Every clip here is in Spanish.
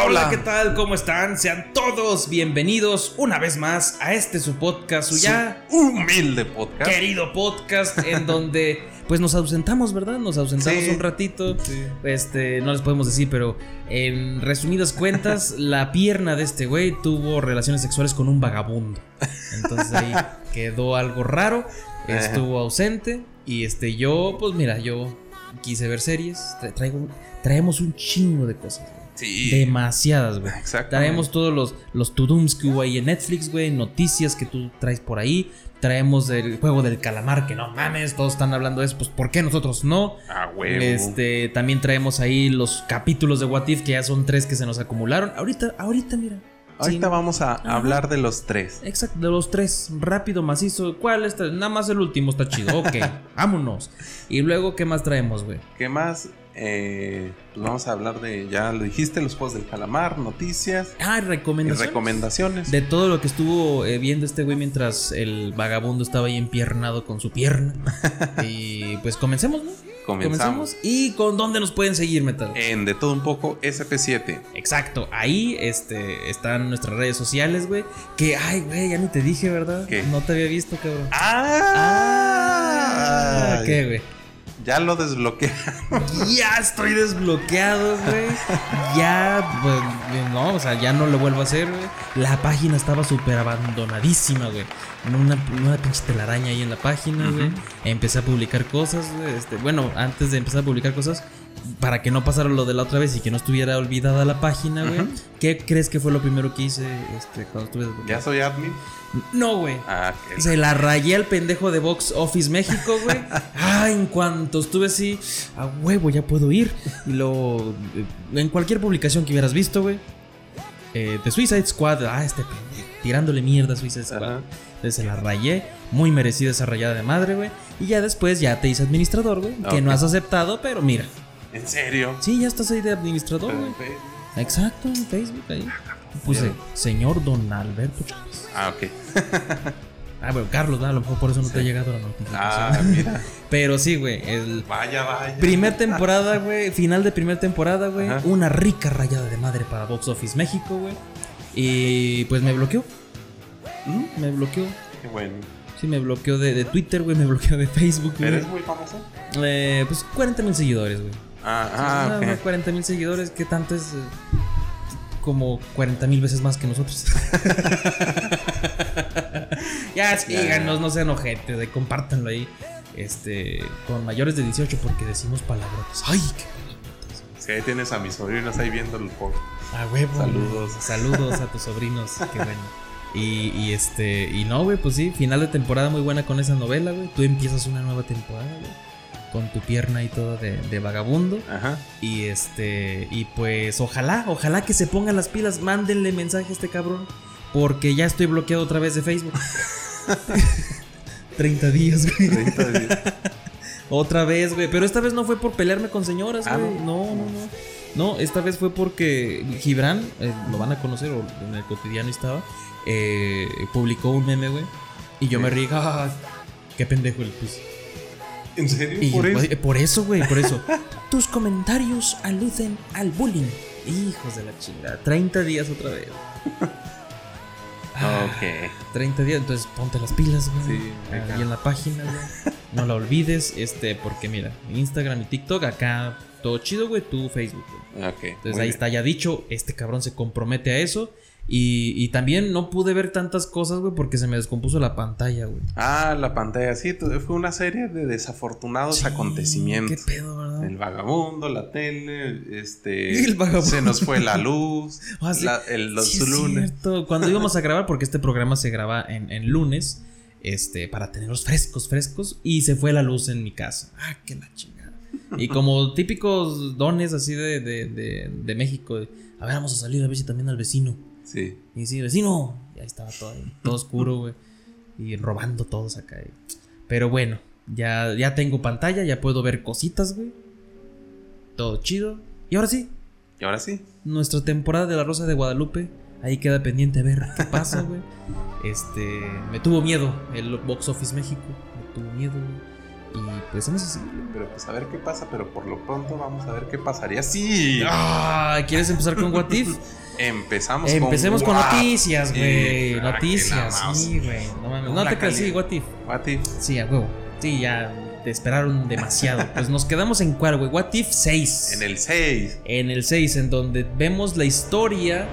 Hola, hola, ¿qué tal? ¿Cómo están? Sean todos bienvenidos una vez más a este su podcast, su ya humilde podcast. querido podcast en donde pues nos ausentamos, ¿verdad? Nos ausentamos Sí. un ratito. Sí. Este, no les podemos decir, pero en resumidas cuentas, la pierna de este güey tuvo relaciones sexuales con un vagabundo. Entonces ahí quedó algo raro, estuvo ausente y este yo, pues mira, yo quise ver series, tra- traigo traemos un chingo de cosas. Sí. Demasiadas, güey. Exactamente. Traemos todos los, los to-dooms que hubo ahí en Netflix, güey. Noticias que tú traes por ahí. Traemos el juego del calamar, que no mames, todos están hablando de eso. Pues, ¿por qué nosotros no? A huevo. Este, también traemos ahí los capítulos de What If, que ya son tres que se nos acumularon. Ahorita, ahorita, mira. Ahorita Sí. vamos a hablar de los tres. Exacto, de los tres, rápido, macizo. ¿Cuál está? Nada más el último está chido. Ok, vámonos. Y luego, ¿qué más traemos, güey? ¿Qué más? Eh, pues vamos a hablar de, ya lo dijiste, los juegos del calamar, noticias Ah, y recomendaciones. recomendaciones. De todo lo que estuvo eh, viendo este güey mientras el vagabundo estaba ahí empiernado con su pierna. y pues comencemos, ¿no? Comenzamos. ¿Y con dónde nos pueden seguir, Metal? En De Todo Un Poco SP7. Exacto, ahí este, están nuestras redes sociales, güey. Que, ay, güey, ya ni te dije, ¿verdad? ¿Qué? No te había visto, cabrón. ¡Ah! Ah, ¿qué, güey? Ya lo desbloqueé. Ya estoy desbloqueado, güey. Ya, pues, no, o sea, ya no lo vuelvo a hacer, güey. La página estaba súper abandonadísima, güey. Una, una pinche telaraña ahí en la página, güey. Empecé a publicar cosas, güey. Este, bueno, antes de empezar a publicar cosas, para que no pasara lo de la otra vez y que no estuviera olvidada la página, güey. ¿Qué crees que fue lo primero que hice este, cuando estuve Ya soy admin. No, güey. Ah. Se la rayé al pendejo de Box Office México, güey. Ah, en cuanto estuve así, a huevo, ya puedo ir. Y lo. En cualquier publicación que hubieras visto, güey. Eh, de Suicide Squad, ah, este pendejo. Tirándole mierda a Suicide Squad. Entonces se la rayé. Muy merecida esa rayada de madre, güey. Y ya después ya te hice administrador, güey. Que no has aceptado, pero mira. ¿En serio? Sí, ya estás ahí de administrador, güey. Exacto, en Facebook ahí. Puse, señor Don Alberto Chávez. Ah, ok. Ah, bueno, Carlos, a lo mejor por eso no te ha llegado la notificación. Ah, mira. Pero sí, güey. El Vaya, vaya. primer temporada, güey. Final de primer temporada, güey. Una rica rayada de madre para Box Office México, güey. Y pues me bloqueó. ¿Mm? Me bloqueó. Qué bueno. Sí, me bloqueó de, de Twitter, güey. Me bloqueó de Facebook, güey. ¿Eres muy famoso? Eh, pues 40 mil seguidores, güey. Ah, Ah, ah, ok. 40 mil seguidores, ¿qué tanto es? Eh, Como 40 mil veces más que nosotros. ya, síganos, no sean ojetes, de, compártanlo ahí. Este, con mayores de 18 porque decimos palabrotas. Ay, qué palabrotas. Sí, ahí tienes a mis sobrinos ahí viendo el podcast. A huevo. Saludos. Saludos a tus sobrinos, qué bueno. Y, y este, y no, güey, pues sí, final de temporada muy buena con esa novela, güey. Tú empiezas una nueva temporada, güey. Con tu pierna y todo de, de vagabundo. Ajá. Y este, y pues ojalá, ojalá que se pongan las pilas, mándenle mensaje a este cabrón, porque ya estoy bloqueado otra vez de Facebook. 30 días, güey. 30 días. Otra vez, güey, pero esta vez no fue por pelearme con señoras, Ah, güey. ¿no? no, no, no. Esta vez fue porque Gibran, eh, lo van a conocer, o en el cotidiano estaba, eh, publicó un meme, güey. Y yo me reí, "Ah, qué pendejo el puse. ¿En serio? Y ¿Por yo, eso? pues, por eso, güey, por eso. Tus comentarios aluden al bullying. Hijos de la chingada. 30 días otra vez. Ok. 30 días, entonces ponte las pilas, güey. Sí, acá. Ahí en la página, güey. No la olvides, este, porque mira, Instagram y TikTok, acá todo chido, güey, tú Facebook, güey. Ok. Entonces ahí bien. está ya dicho, este cabrón se compromete a eso. Y, y también no pude ver tantas cosas, güey, porque se me descompuso la pantalla, güey. Ah, la pantalla, sí, fue una serie de desafortunados Sí, acontecimientos. ¿Qué pedo, verdad? El vagabundo, la tele, este. El vagabundo. Se nos fue la luz. Ah, sí. la- el, los Sí, lunes. cierto. Cuando íbamos a grabar, porque este programa se graba en, en lunes, este, para tenerlos frescos, frescos, y se fue la luz en mi casa. Ah, qué la chingada. Y como típicos dones así de, de, de, de México, a ver, vamos a salir a ver si también al vecino. Sí. Y sí, vecino. Y ahí estaba todo, ahí, todo oscuro, güey. Y robando todos acá. güey. Pero bueno, ya, ya tengo pantalla, ya puedo ver cositas, güey. Todo chido. Y ahora sí, Y ahora sí. nuestra temporada de La Rosa de Guadalupe. Ahí queda pendiente a ver qué pasa, güey. Este, me tuvo miedo el Box Office México. Me tuvo miedo, güey. Y pues en eso sí. güey. Pero pues a ver qué pasa, pero por lo pronto vamos a ver qué pasaría. Sí. Ah, ¿quieres empezar con What If? Empezamos Empecemos con What noticias, güey. Noticias, sí, güey. No mames. No te creas, sí. What If. What if? Sí, a huevo. Sí, ya te esperaron demasiado. Pues nos quedamos en cuál, güey. What If 6. En el 6. En el 6, en donde vemos la historia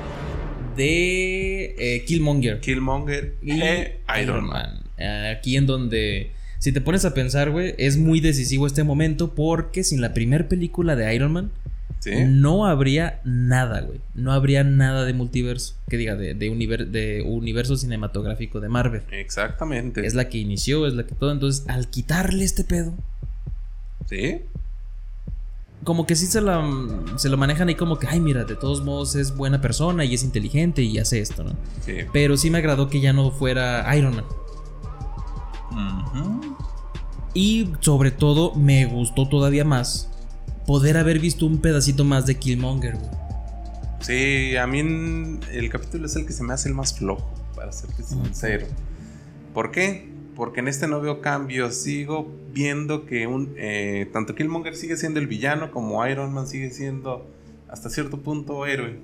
de eh, Killmonger. Killmonger y e Iron Man. Aquí en donde, si te pones a pensar, güey, es muy decisivo este momento porque sin la primera película de Iron Man ¿Sí? no habría nada, güey. No habría nada de multiverso, que diga, de, de, univer- de universo cinematográfico de Marvel. Exactamente. Es la que inició, es la que todo. Entonces, al quitarle este pedo, ¿Sí? como que sí se, la, se lo manejan ahí como que, ay, mira, de todos modos es buena persona y es inteligente y hace esto, ¿no? Sí. Pero sí me agradó que ya no fuera Iron Man. Y sobre todo me gustó todavía más poder haber visto un pedacito más de Killmonger, güey. Sí, a mí el capítulo es el que se me hace el más flojo, para serte sincero. ¿Por qué? Porque en este no veo cambios. Sigo viendo que un eh, tanto Killmonger sigue siendo el villano como Iron Man sigue siendo hasta cierto punto héroe.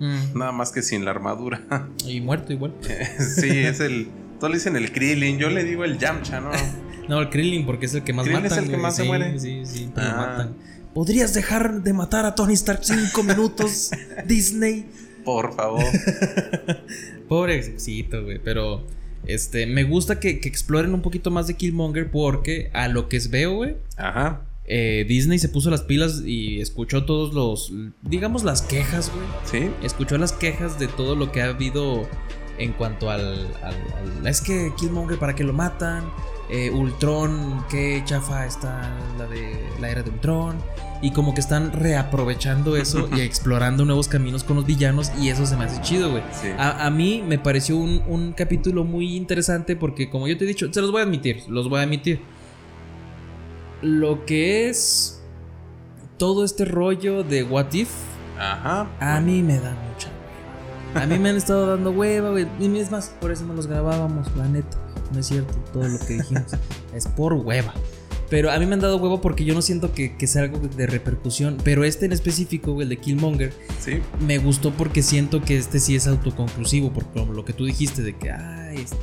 Mm, Nada más que sin la armadura. Y muerto igual. sí, es el. Todos le dicen el Krillin. Yo le digo el Yamcha, ¿no? No, el Krillin, porque es el que más Krillin es matan. el que más se muere. Sí, sí, pero lo Ah. matan. ¿Podrías dejar de matar a Tony Stark cinco minutos, Disney? Por favor. Pobre éxito, güey. Pero este, me gusta que, que exploren un poquito más de Killmonger porque a lo que veo, güey, Ajá. eh, Disney se puso las pilas y escuchó todos los, digamos, las quejas, güey. Sí. Escuchó las quejas de todo lo que ha habido en cuanto al... al- al- es que Killmonger, ¿para qué lo matan? Eh, Ultron, qué chafa está la de la era de Ultron. Y como que están reaprovechando eso y explorando nuevos caminos con los villanos. Y eso se me hace chido, güey. Sí. A, a mí me pareció un, un capítulo muy interesante porque, como yo te he dicho, se los voy a admitir, los voy a admitir. Lo que es todo este rollo de What If, Ajá. a mí me da mucha. A mí me han estado dando hueva, güey. Y es más, por eso no los grabábamos, la neta. No es cierto todo lo que dijimos. es por hueva. Pero a mí me han dado hueva porque yo no siento que, que sea algo de repercusión. Pero este en específico, güey, el de Killmonger, Sí. me gustó porque siento que este sí es autoconclusivo, por lo que tú dijiste de que, ah, este,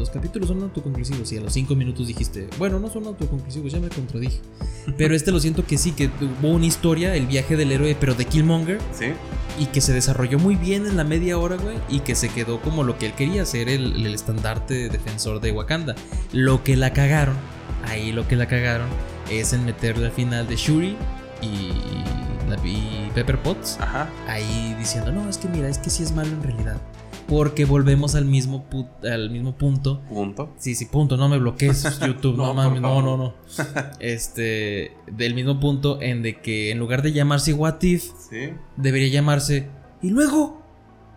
los capítulos son autoconclusivos y a los cinco minutos dijiste, bueno, no son autoconclusivos, ya me contradije. Pero este lo siento que sí, que hubo una historia, el viaje del héroe, pero de Killmonger, Sí. y que se desarrolló muy bien en la media hora, güey, y que se quedó como lo que él quería, ser el, el estandarte defensor de Wakanda. Lo que la cagaron, ahí lo que la cagaron, es en meterle al final de Shuri y, y Pepper Potts Ajá. ahí diciendo, no, es que mira, es que sí es malo en realidad. Porque volvemos al mismo, al mismo punto. Punto. Sí, sí, punto, no me bloquees YouTube, no, No, mames, no, no, no. Este, del mismo punto en de que en lugar de llamarse What If, Sí. debería llamarse y luego.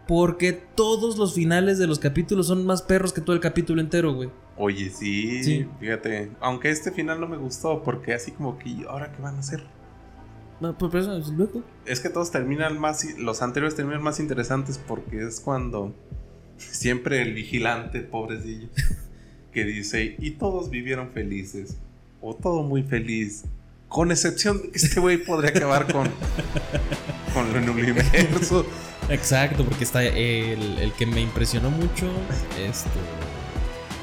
Porque todos los finales de los capítulos son más perros que todo el capítulo entero, güey. Oye, sí, Sí. fíjate. Aunque este final no me gustó, porque así como que, ¿y ¿ahora qué van a hacer? No, pues, pero eso, luego. Es que todos terminan más, los anteriores terminan más interesantes porque es cuando siempre el vigilante, pobrecillo, que dice, y todos vivieron felices, o todo muy feliz, con excepción de que este güey podría acabar con, con el universo. Exacto, porque está el, el que me impresionó mucho. Este.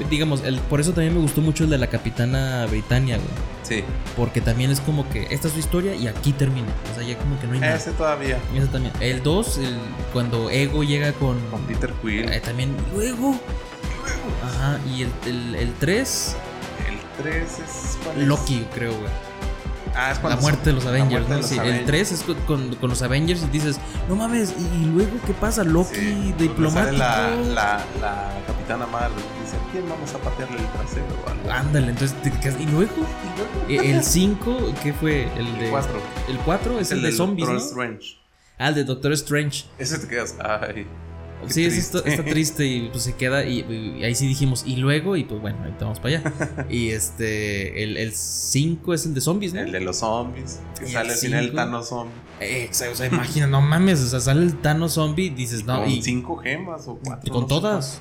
Digamos, el, por eso también me gustó mucho el de la Capitana Britannia, güey. Sí, Porque también es como que esta es su historia y aquí termina. O sea, ya como que no hay nada. ese todavía, Eso también. El 2, el- cuando Ego llega con. con Peter Quill. eh, también. Luego. Ajá. Y el 3, El 3 es... ¿cuál es? Loki, creo, güey. Ah, es La cuando muerte de los la Avengers, muerte de ¿no? los Sí, el Avengers. 3 es con, con- con los Avengers y dices, no mames, ¿y, y luego qué pasa? Loki, Sí, diplomático. La, la, la capitana Marvel dice, ¿a quién vamos a patearle el trasero? o algo? Ándale, entonces, te quedas- ¿y luego? Eh, El 5, ¿qué fue? El de. El 4. El 4 es el, de del zombies, Doctor ¿no? Strange. Ah, el de Doctor Strange. Ese te quedas, ay. Qué Sí, eso está, triste. está triste y pues se queda y, y ahí sí dijimos, y luego, y pues bueno, ahorita vamos para allá. y este, el 5 es el de zombies, ¿no? El de los zombies. Que Y sale el al final el. Thanos zombie. Eh, o sea, imagina, no mames, o sea, sale el Thanos zombie y dices, no, con y cinco gemas o cuatro. con no todas.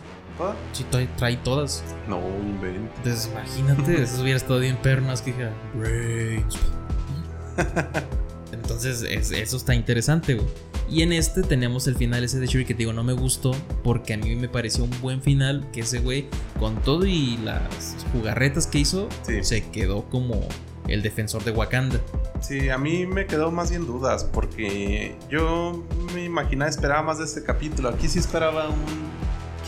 Sí, trae, trae todas. No, invento. Entonces, imagínate, eso hubiera estado bien perro, más que Brains. Entonces, es- eso está interesante, güey. Y en este tenemos el final ese de Shuri que te digo, no me gustó porque a mí me pareció un buen final que ese güey, con todo y las jugarretas que hizo, Sí. se quedó como el defensor de Wakanda. Sí, a mí me quedó más bien dudas porque yo me imaginaba, esperaba más de este capítulo. Aquí sí esperaba un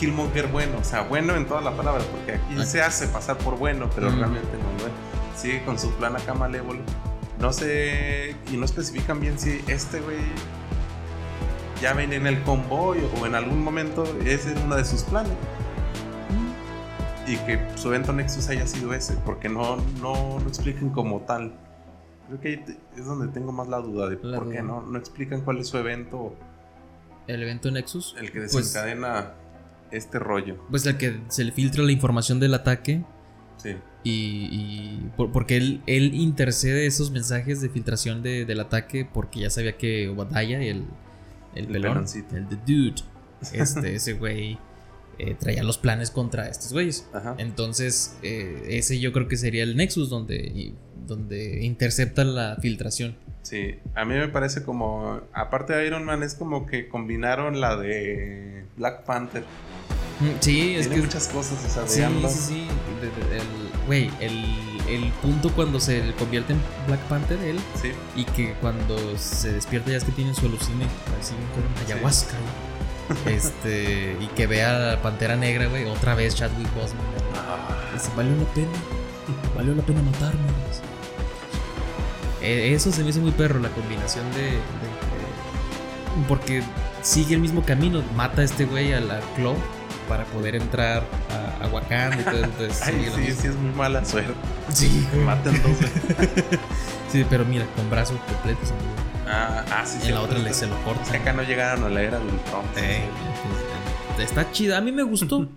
Killmonger bueno, o sea, bueno en toda la palabra, porque aquí Ah. se hace pasar por bueno, pero Mm. realmente no lo es. Sigue con su plan acá malévolo. No sé, y no especifican bien si este güey ya ven en el convoy o en algún momento ese es uno de sus planes. Y que su evento Nexus haya sido ese, porque no, no lo explican como tal. Creo que ahí es donde tengo más la duda de La por qué no, no explican cuál es su evento, El evento Nexus. el que Pues- desencadena este rollo. Pues el que se le filtra la información del ataque Sí, y, y por- porque él, él intercede esos mensajes de filtración de- del ataque porque ya sabía que Obadiah, el, el, El pelón, el the dude, este, ese güey eh, traía los planes contra estos güeyes. ajá. Entonces, eh, ese yo creo que sería el Nexus donde, donde intercepta la filtración. Sí, a mí me parece como, aparte de Iron Man, es como que combinaron la de Black Panther. Mm, Sí, es Tiene que muchas cosas, o sea, de Sí, ambas. sí, sí. El- Güey, el, el punto cuando se convierte en Black Panther, él, Sí, y que cuando se despierta ya es que tiene su alucine, así con ayahuasca, güey. Este, y que vea a la Pantera Negra, güey, otra vez Chadwick Boseman. güey. Dice, valió la pena, valió la pena matarme. Eh, Eso se me hizo muy perro, la combinación de, de- de- Porque sigue el mismo camino, mata a este güey a la Claw para poder entrar a, a Wakanda y todo. Entonces, Ay, sí, sí, es muy mala suerte. Sí. Matan dos. Sí, pero mira, con brazos completos. ah, ah, sí, En sí. la otra le se lo Es que corta. acá no llegaron a la era del. Eh, entonces, Está chida. A mí me gustó.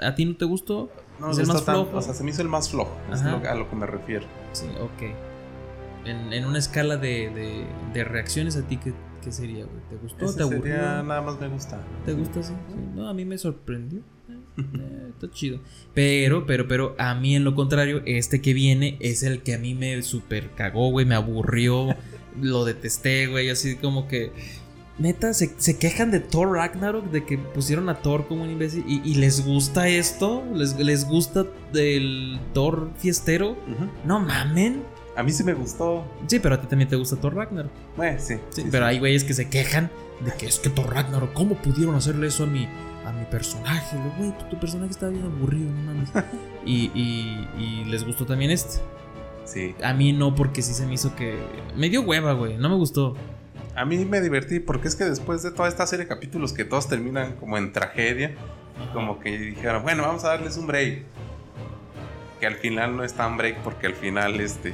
¿A, a ti no te gustó? No, es el más flojo. O sea, se me hizo el más flojo. Es lo- a lo que me refiero. Sí, ok. En, en una escala de, de, de reacciones, ¿a ti qué, qué sería, güey? ¿Te gustó? Ese ¿Te aburrió? sería nada más me gusta. ¿Te gusta así? Sí. No, a mí me sorprendió. Eh, eh, está chido. Pero, pero, pero, a mí en lo contrario, este que viene es el que a mí me super cagó, güey. Me aburrió. lo detesté, güey. Así como que. Neta, se, se quejan de Thor Ragnarok, de que pusieron a Thor como un imbécil. Y, y les gusta esto. Les, les gusta el Thor fiestero. No mamen. A mí sí me gustó. Sí, pero a ti también te gusta Thor Ragnarok. Bueno, sí. Sí, sí, pero sí. hay güeyes que se quejan de que es que Thor Ragnarok, ¿cómo pudieron hacerle eso a mi, a mi personaje? Güey, tu, tu personaje está bien aburrido, no mames. y, y, y les gustó también este. Sí. A mí no, porque sí se me hizo que. Me dio hueva, güey. No me gustó. A mí me divertí porque es que después de toda esta serie de capítulos que todos terminan como en tragedia, como que dijeron, bueno, vamos a darles un break. Que al final no es tan break porque al final este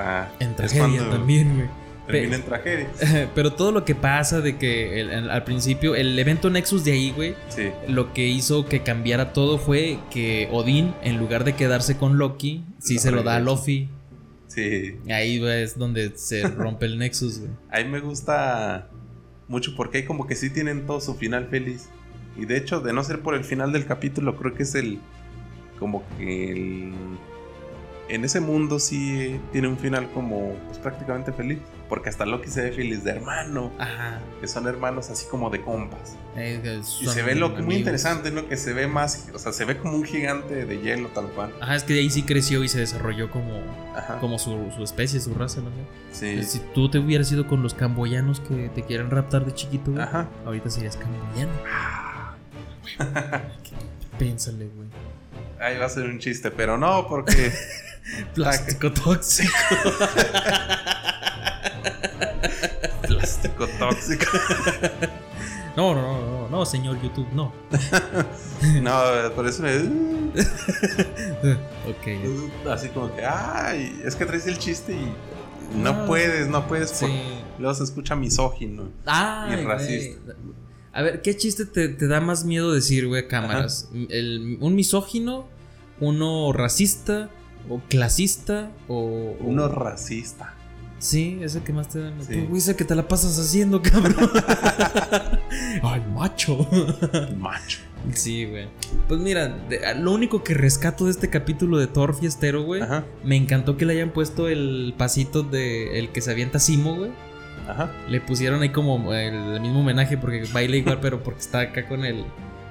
está En tragedia también, güey. termina en tragedia. Pero todo lo que pasa de que el- el- al principio, el evento Nexus de ahí, güey, Sí. lo que hizo que cambiara todo fue que Odín, en lugar de quedarse con Loki, sí se lo da a. Luffy. Sí. Ahí güey, es donde se rompe el Nexus, güey. A mí me gusta mucho porque hay como que sí tienen todo su final feliz. Y de hecho, de no ser por el final del capítulo, creo que es el. Como que el. En ese mundo sí tiene un final como pues, prácticamente feliz. Porque hasta Loki se ve feliz de hermano. Ajá. Que son hermanos así como de compas. Eh, Y se ve lo muy interesante, ¿no? Que se ve más. O sea, se ve como un gigante de hielo tal cual. Ajá, es que de ahí sí creció y se desarrolló como, Ajá. como su, su especie, su raza, no. Sí. Si tú te hubieras ido con los camboyanos que te quieren raptar de chiquito, güey, Ajá. ahorita serías camboyano. Pénsale, güey. Ahí va a ser un chiste, pero no, porque. Plástico tóxico. plástico tóxico. No, no, no, no, no, señor YouTube, no. No, por eso me. Ok. Así como que, ay, es que traes el chiste y no Ah, puedes, no puedes. por- Sí. Luego se escucha misógino. Ah, Y racista. A ver, ¿qué chiste te, te da más miedo decir, güey, cámaras? El- ¿Un misógino? ¿Uno racista? ¿O clasista? ¿O Uno racista. Sí, ese que más te da miedo. Sí. Güey, ese que te la pasas haciendo, cabrón. Ay, macho. Macho. sí, güey. Pues mira, de- lo único que rescato de este capítulo de Thor Fiestero, güey, Ajá. me encantó que le hayan puesto el pasito de el que se avienta Simo, güey. Ajá. Le pusieron ahí como el, el mismo homenaje porque baila igual, pero porque está acá con el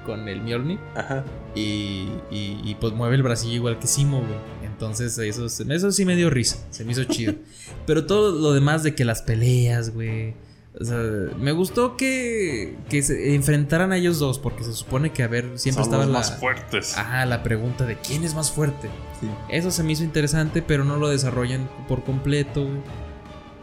con el Mjolnir Ajá. y, y, y, pues mueve el bracillo igual que Simo, güey. Entonces eso, sí me dio risa, se me hizo chido. pero todo lo demás de que las peleas, güey. O sea, me gustó que, que se enfrentaran a ellos dos porque se supone que a ver, siempre Son estaba los la... más fuertes. Ajá, la pregunta de quién es más fuerte. Sí. Eso se me hizo interesante, pero no lo desarrollan por completo.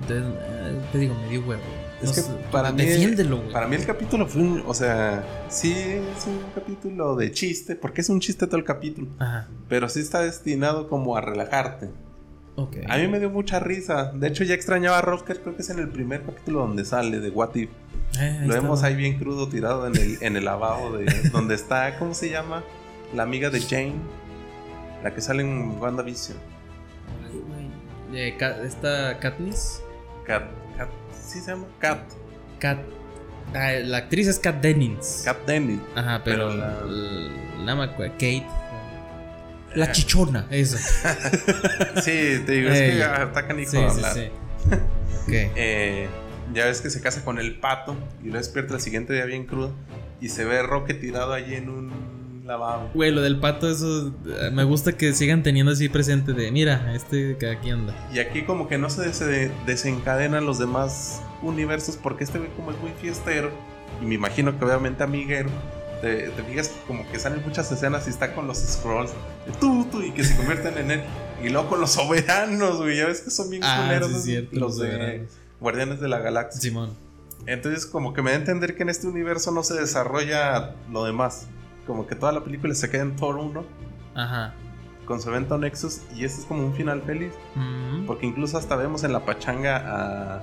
Entonces, eh, te digo, me dio huevo. Es que para mí- Defiéndelo, güey. Para mí el capítulo fue un, o sea, sí es un capítulo de chiste, porque es un chiste todo el capítulo, Ajá, pero sí está destinado como a relajarte. ok. A mí me dio mucha risa. De hecho, ya extrañaba a Rosker, creo que es en el primer capítulo donde sale de What If. Eh, Lo estaba. vemos ahí bien crudo tirado en el, en el lavabo de donde está, ¿cómo se llama? La amiga de Jane, la que sale en WandaVision. Ay, güey. Eh, esta Katniss. Kat, Kat, ¿sí se llama? Kat, Kat. ah, la actriz es Kat Dennings. Kat Dennings. Ajá, pero, Pero la- la. la Kate. La Ah. chichona, esa. Sí, te digo, es que está canijo Sí, sí, sí. ok. Eh, ya ves que se casa con el pato y lo despierta el siguiente día bien crudo y se ve Roque tirado allí en un Güey, lo del pato, eso. eh, Me gusta que sigan teniendo así presente de. Mira, este que aquí anda. Y aquí como que no se des- desencadenan los demás universos porque este güey como es muy fiestero y me imagino que obviamente amiguero, te, te fijas como que salen muchas escenas y está con los scrolls de tú, tú y que se convierten en él. Y luego con los soberanos, güey, ya ves que son bien Ah, culeros sí, esos- cierto, los los de. Guardianes de la Galaxia. Simón. Entonces como que me da a entender que en este universo no se desarrolla lo demás. Como que toda la película se queda en Thor 1 Ajá. con su evento Nexus y este es como un final feliz. Mm. Porque incluso hasta vemos en la pachanga a,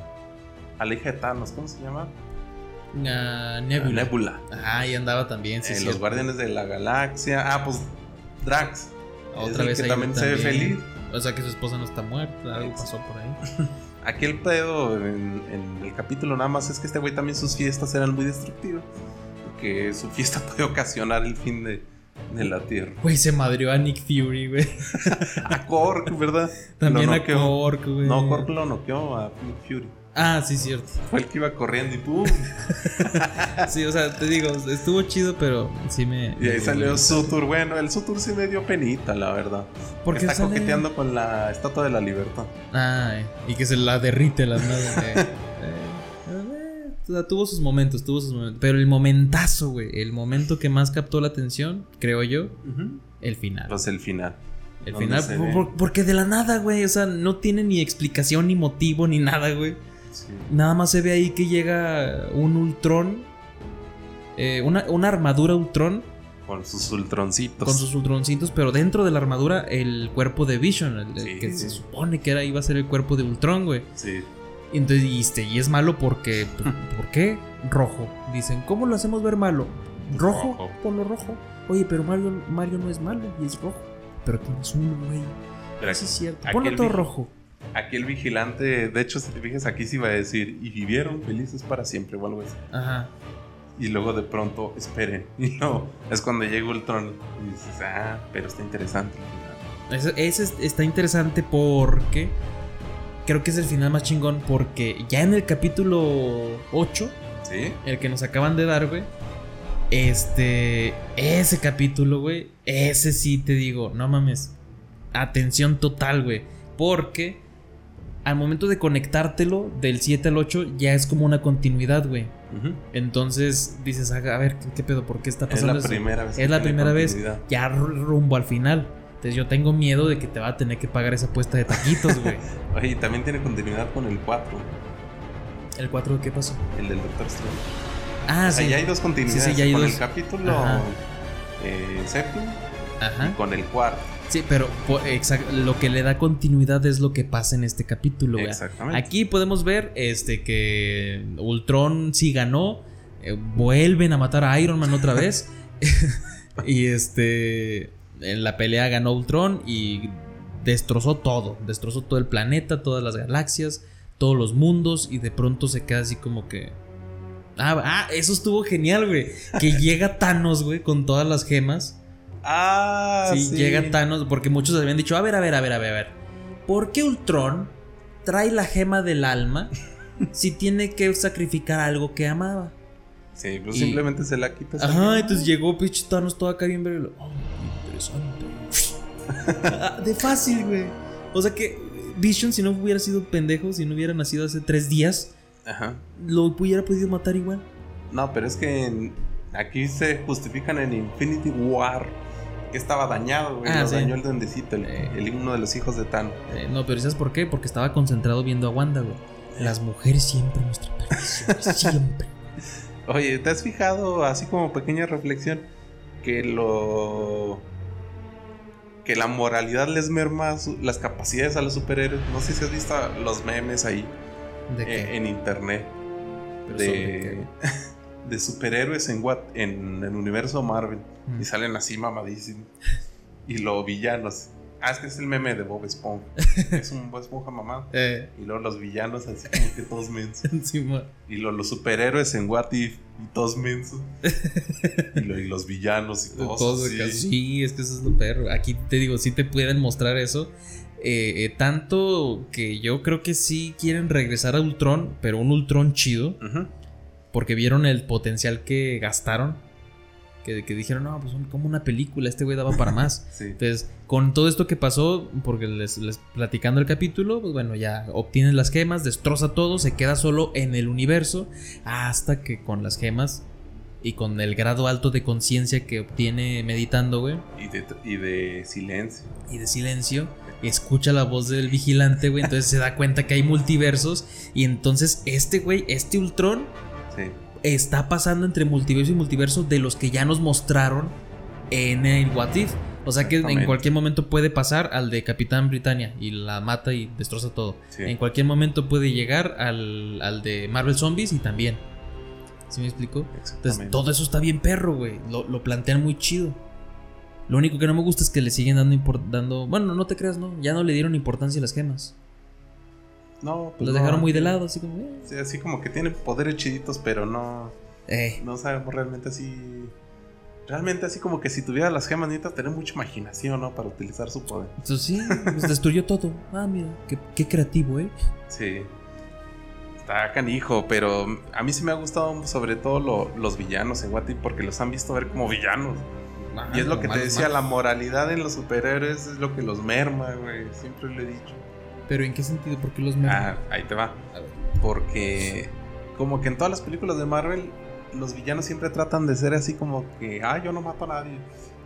a la hija de Thanos, ¿cómo se llama? Ah, A Nebula. Nebula. Ajá, ahí andaba también, sí, Eh, los Guardianes de la Galaxia. Ah, pues Drax. Otra vez que ahí también, se ve feliz. O sea que su esposa no está muerta, algo pasó por ahí. Aquí el pedo en, en el capítulo nada más es que este güey también sus fiestas eran muy destructivas. Que su fiesta puede ocasionar el fin de, de la Tierra. Güey, se madrió a Nick Fury, güey. A Korg, ¿verdad? También a. Korg, güey. No, Korg lo noqueó a Nick Fury. Ah, sí, cierto. Fue el que iba corriendo y ¡pum! Sí, o sea, te digo, estuvo chido, pero sí me. Y ahí me- salió Sutur. Bueno, el Sutur sí me dio penita, la verdad. Porque Está sale- coqueteando con la Estatua de la Libertad. Ah, y que se la derrite las eh. O sea, tuvo sus momentos, tuvo sus momentos. Pero el momentazo, güey. El momento que más captó la atención, creo yo, el final. Pues el final. El final, por- porque de la nada, güey. O sea, no tiene ni explicación, ni motivo, ni nada, güey. Sí. Nada más se ve ahí que llega un Ultron. eh, una, una armadura Ultron Con sus ultroncitos. con sus Ultroncitos, pero dentro de la armadura el cuerpo de Vision, el, el Sí. que se supone que era iba a ser el cuerpo de Ultron, güey. Sí. Y entonces y, este, y es malo porque pues, ¿por qué? Rojo. Dicen, ¿cómo lo hacemos ver malo? Rojo, Rojo. ponlo rojo. Oye, pero Mario, Mario no es malo y es rojo. Pero tienes uno, güey. Pero Sí, es cierto. aquel Ponlo todo rojo. Aquí el vigilante, de hecho, si te fijas, aquí sí iba a decir, y vivieron felices para siempre o algo así. Ajá. Y luego de pronto, esperen. Y no, es cuando llega Ultron y dices, ah, pero está interesante. Ese, ese es- está interesante porque creo que es el final más chingón porque ya en el capítulo 8, ¿Sí? el que nos acaban de dar, güey, este, ese capítulo, güey, ese sí te digo, no mames, atención total, güey, porque al momento de conectártelo del 7 al 8 ya es como una continuidad, güey. Entonces dices, a ver, ¿qué, qué pedo? ¿Por qué está Es pasando la eso? primera vez. Es la primera vez. Ya ru- rumbo al final. Entonces yo tengo miedo de que te va a tener que pagar esa apuesta de taquitos, güey. Oye, también tiene continuidad con el 4, ¿El 4 qué pasó? el del Doctor Strange. Ah, o sea, sí. ya hay dos continuidades. Sí, sí, ya hay con dos. el capítulo Ajá. eh, séptimo Ajá. y con el cuarto. Sí, pero exact- lo que le da continuidad es lo que pasa en este capítulo, güey. Exactamente. Aquí podemos ver este que Ultron sí ganó. eh, vuelven a matar a Iron Man otra vez. y este. En la pelea ganó Ultron y destrozó todo. Destrozó todo el planeta, todas las galaxias, todos los mundos. Y de pronto se queda así como que. Ah, ah eso estuvo genial, güey. Que llega Thanos, güey, con todas las gemas. Ah, sí, llega Thanos. Porque muchos habían dicho: A ver, a ver, a ver, a ver, a ver. ¿Por qué Ultron trae la gema del alma si tiene que sacrificar algo que amaba? Sí, pues simplemente se la quita. Ajá, entonces llegó pinche Thanos todo acá bien verlo. Oh, interesante. De fácil, güey. O sea que Vision, si no hubiera sido pendejo, si no hubiera nacido hace tres días, Ajá. lo hubiera podido matar igual. No, pero es que aquí se justifican en Infinity War que estaba dañado, güey. Ah, lo dañó el duendecito, el, el, uno de los hijos de Thanos. Eh, no, pero ¿sabes por qué? Porque estaba concentrado viendo a Wanda, güey. Las mujeres siempre nuestra perdición, siempre. Oye, ¿te has fijado, así como pequeña reflexión, que lo. Que la moralidad les merma las capacidades a los superhéroes? No sé si has visto los memes ahí ¿De en internet. De, de, superhéroes en, what, en el universo Marvel. Y salen así mamadísimos. y los villanos. Ah, es que es el meme de Bob Esponja. es un Bob Esponja mamá. Eh. Y luego los villanos así como que todos mensos. y luego los superhéroes en What If y todos mensos. y, los villanos y todos así. Sí, es que eso es lo perro. Aquí te digo, sí te pueden mostrar eso. Eh, eh, tanto que yo creo que sí quieren regresar a Ultron, pero un Ultron chido. Porque vieron el potencial que gastaron que, dijeron, no, pues como una película, este güey daba para más. Entonces, con todo esto que pasó, porque les, platicando el capítulo, pues bueno, ya obtiene las gemas, destroza todo, se queda solo en el universo, hasta que con las gemas y con el grado alto de conciencia que obtiene meditando, güey. Y de, y de silencio. Y de silencio escucha la voz del vigilante, güey. Entonces se da cuenta que hay multiversos. Y entonces este, güey, este Ultron, sí está pasando entre multiverso y multiverso de los que ya nos mostraron en el What If. O sea que en cualquier momento puede pasar al de Capitán Britannia y la mata y destroza todo. En cualquier momento puede llegar al, al, de Marvel Zombies y también. ¿Sí me explico? Entonces todo eso está bien perro, güey. Lo, lo, plantean muy chido. Lo único que no me gusta es que le siguen dando, dando... Bueno, no te creas, ¿no? Ya no le dieron importancia a las gemas. No, pues. Los dejaron muy de lado, así como. Eh. Sí, así como que tiene poderes chiditos, pero no. Eh. No sabemos realmente así. Realmente así como que si tuviera las gemas necesita tener mucha imaginación, ¿no? Para utilizar su poder. Eso sí, pues destruyó todo. Ah, mira, qué, creativo, ¿eh? Sí. Está canijo, pero a mí sí me ha gustado sobre todo los villanos en Wati porque los han visto ver como villanos. Ah, y es lo que te decía, la moralidad en los superhéroes es lo que los merma, güey. Siempre lo he dicho. ¿Pero en qué sentido? ¿Por qué los Ah, ahí te va. Porque como que en todas las películas de Marvel los villanos siempre tratan de ser así como que, ah, yo no mato a nadie.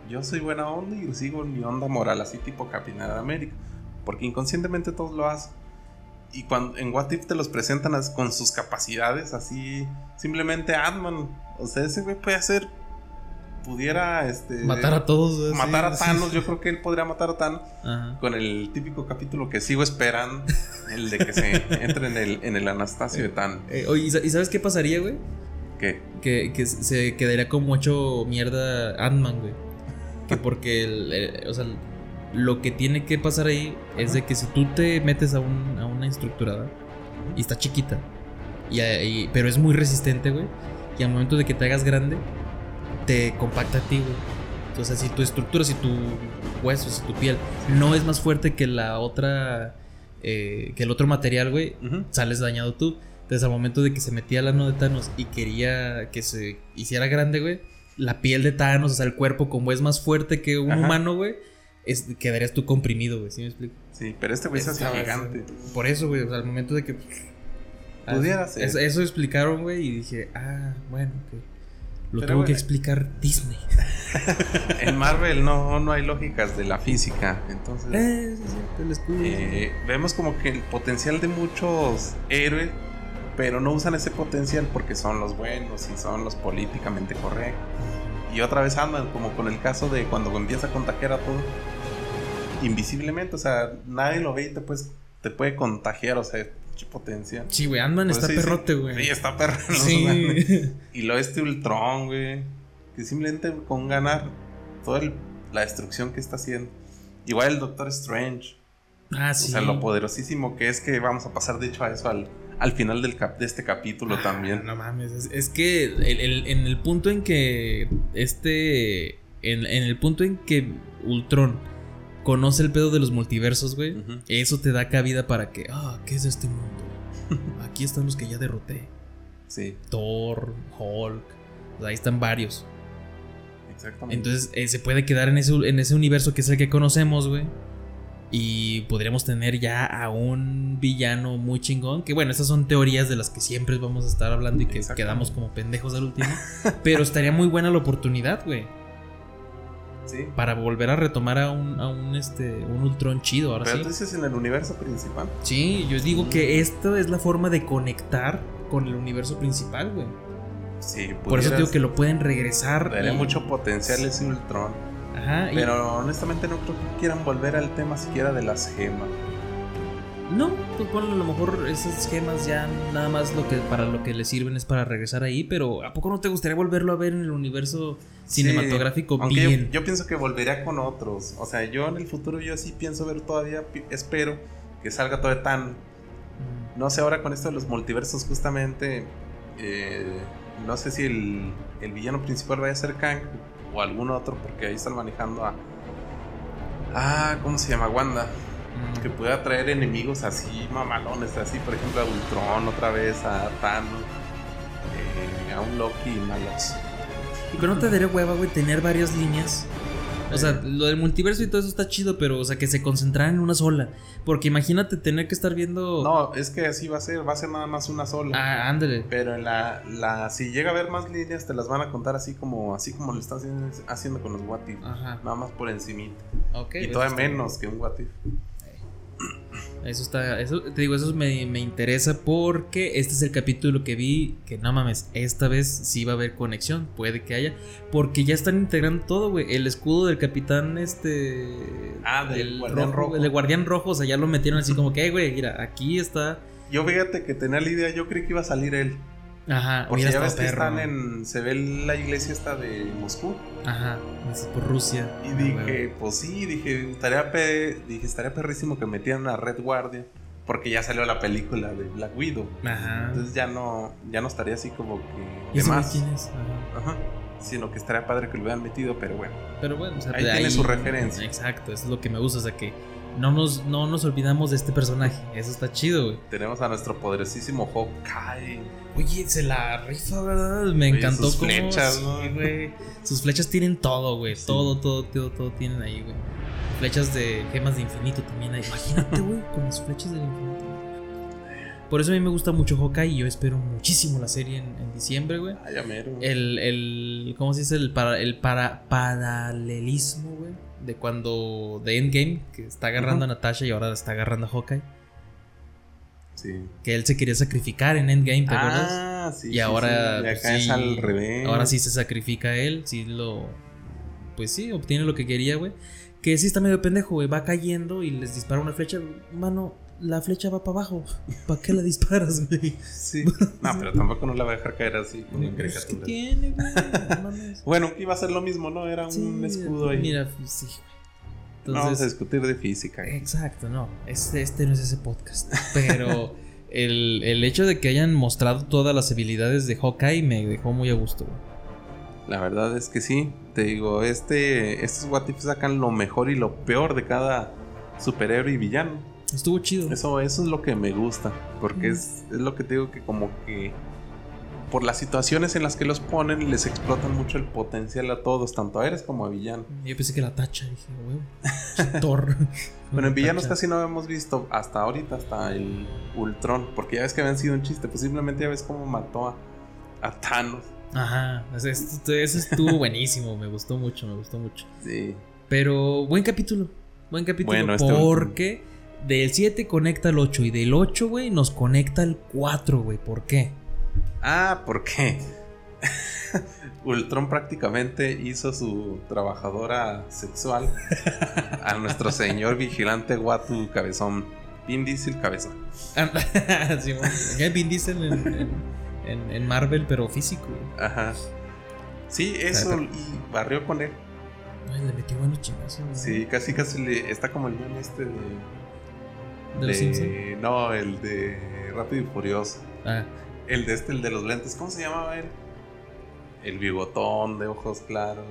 Yo soy buena onda y sigo mi onda moral, así tipo Capitán de América. Porque inconscientemente todos lo hacen. Y cuando en What If te los presentan con sus capacidades, así, simplemente ant O sea, ese güey puede hacer pudiera este matar a todos matar a Thanos yo creo que él podría matar a Thanos con el típico capítulo que sigo esperando el de que se entre en el, en el Anastasio de Thanos. eh, oye ¿y sabes qué pasaría güey? ¿qué? que, que se quedaría como hecho mierda Ant-Man güey. Que porque el, o sea lo que tiene que pasar ahí es de que si tú te metes a, un, a una estructurada y está chiquita y, pero es muy resistente güey y al momento de que te hagas grande te compacta a ti, güey. Entonces, si tu estructura, si tu hueso, si tu piel no es más fuerte que la otra, eh, que el otro material, güey, sales dañado tú. Entonces, al momento de que se metía la ano de Thanos y quería que se hiciera grande, güey, la piel de Thanos, o sea, el cuerpo, como es más fuerte que un humano, güey, es, quedarías tú comprimido, güey. ¿Sí me explico? Sí, pero este güey es gigante. Por eso, güey, o sea, al momento de que. Pudiera ser. Eso, explicaron, güey, y dije, ah, bueno, ok. Lo tengo que explicar Disney. en Marvel no, no hay lógicas de la física. Entonces. Eh, eh, vemos como que el potencial de muchos héroes. Pero no usan ese potencial porque son los buenos y son los políticamente correctos. Y otra vez andan como con el caso de cuando empieza a contagiar a todo. Invisiblemente. O sea, nadie lo ve y te, te puede contagiar. O sea, potencia. Sí, güey, Ant-Man Pues está perrote, güey. Sí, está perro. Sí. Y lo este Ultron, güey. Que simplemente con ganar toda el- la destrucción que está haciendo. Igual el Doctor Strange. Ah, sí. O sea, lo poderosísimo que es que vamos a pasar de hecho a eso al, al final del cap- de este capítulo Ah, también. No mames, es, es que el- el- en el punto en que este. En, en el punto en que Ultron conoce el pedo de los multiversos, güey. Eso te da cabida para que. Ah, ¿qué es este mundo? Aquí están los que ya derroté. Sí, Thor, Hulk. sea, ahí están varios. exactamente. Entonces eh, se puede quedar en ese, en ese universo que es el que conocemos, güey. Y podríamos tener ya a un villano muy chingón. Que bueno, esas son teorías de las que siempre vamos a estar hablando y que quedamos como pendejos al último. Pero estaría muy buena la oportunidad, güey. Sí. Para volver a retomar a un, a un, este, un Ultron chido, ahora Pero sí. tú dices en el universo principal. Sí, yo digo que esta es la forma de conectar con el universo principal, güey. Sí, Por eso digo que lo pueden regresar. Daría y- mucho potencial ese Ultron. Ajá, y- Pero honestamente no creo que quieran volver al tema siquiera de las gemas. No, pues ponle a lo mejor esas gemas ya nada más lo que para lo que le sirven es para regresar ahí, pero ¿a poco no te gustaría volverlo a ver en el universo Sí, cinematográfico aunque bien? Yo, pienso que volvería con otros. O sea, yo en el futuro yo sí pienso ver todavía, espero que salga todavía tan... Mm, No sé, ahora con esto de los multiversos justamente... eh, no sé si el, el villano principal vaya a ser Kang o algún otro, porque ahí están manejando a... Ah, ¿cómo se llama? Wanda. Que pueda traer enemigos así, mamalones, así, por ejemplo, a Ultron otra vez, a Thanos, eh, a un Loki malos. Pero no te daría hueva, güey, tener varias líneas. O sea, lo del multiverso y todo eso está chido, pero, o sea, que se concentraran en una sola. Porque imagínate tener que estar viendo. No, es que así va a ser, va a ser nada más una sola. Ah, ándale. Pero en la, la, si llega a haber más líneas, te las van a contar así como, así como lo están haciendo, haciendo con los What If. Ajá. Nada más por encimita. Ok. y eso todavía menos que un What If. Eso está, eso, te digo, eso me, me interesa porque este es el capítulo que vi que no mames, esta vez sí va a haber conexión, puede que haya, porque ya están integrando todo, güey, el escudo del capitán este... Ah, del guardián rojo. El guardián rojo, o sea, ya lo metieron así como que, "Eh, güey, mira, aquí está... Yo fíjate que tenía la idea, yo creí que iba a salir él. Ajá, Porque ya ves que perro. están en. Se ve la iglesia esta de Moscú. Ajá, es por Rusia. Y Ah, dije, pues sí, dije, estaría, pe- dije, estaría perrísimo que metieran a Red Guardia. Porque ya salió la película de Black Widow. Ajá. Entonces ya no, ya no estaría así como que. ¿Y más. quién es? Ajá. Ajá. Sino que estaría padre que lo hubieran metido, pero bueno. Pero bueno, o sea, Ahí de tiene su referencia. Exacto, eso es lo que me gusta, o sea, que no nos, no nos olvidamos de este personaje, eso está chido, güey. Tenemos a nuestro poderosísimo Hawkeye. Oye, se la rifa, ¿verdad? Me Oye, encantó sus cómo- flechas, sí, ¿no? güey. Sus flechas tienen todo, güey. Sí. Todo, todo, todo, todo tienen ahí, güey. Flechas de gemas de infinito también hay. Imagínate, güey, con las flechas del infinito. Por eso a mí me gusta mucho Hawkeye y yo espero muchísimo la serie en, en diciembre, güey. Ay, ya mero. El, el, ¿cómo se dice? El, para, el para, paralelismo, güey. De cuando, de Endgame, que está agarrando a Natasha y ahora está agarrando a Hawkeye. Sí. Que él se quería sacrificar en Endgame, ¿te acuerdas? Ah, sí. Y sí, ahora, sí. Pues, acá es al revés. Ahora sí se sacrifica él, sí lo. Pues sí, obtiene lo que quería, güey. Que sí está medio pendejo, güey. Va cayendo y les dispara una flecha. Mano, la flecha va para abajo. ¿Para qué la disparas, güey? Sí. No, pero tampoco no la va a dejar caer así con Pues, ¿Qué caricaturas. tiene, güey? Mames. Bueno, iba a ser lo mismo, ¿no? Era un escudo ahí. Mira, sí, no vamos a discutir de física. exacto, no. Este, este no es ese podcast. Pero el, el hecho de que hayan mostrado todas las habilidades de Hawkeye me dejó muy a gusto, güey. La verdad es que sí. Te digo, este, estos What If sacan lo mejor y lo peor de cada superhéroe y villano. Estuvo chido. Eso, eso es lo que me gusta. Porque Mm. es, es lo que te digo que como que por las situaciones en las que los ponen les explotan mucho el potencial a todos, tanto a Eres como a villano. Yo pensé que la tacha, dije, huevo. Thor. Bueno, en villanos Tacha. casi no hemos visto hasta ahorita, hasta el Ultron, porque ya ves que habían sido un chiste, pues simplemente ya ves cómo mató a, a Thanos. Ajá, ese, ese estuvo buenísimo, me gustó mucho, me gustó mucho. Sí. Pero buen capítulo, buen capítulo Bueno, este porque del 7 conecta al 8 y del 8, güey, nos conecta al 4, güey. ¿Por qué? Ah, porque Ultron prácticamente hizo su trabajadora sexual a nuestro señor vigilante Watu Cabezón Vin Diesel cabeza. sí, Vin Diesel en, en, en- Marvel, pero físico. güey. Ajá. Sí, eso, pero- y barrió con él. Ay, le metió buenos chingazos. güey. Sí, casi casi le, está como el meme este de. ¿De los Simpson? No, el de Rápido y Furioso. Ah, El de este, el de los lentes. ¿Cómo se llamaba él? El bigotón de ojos claros.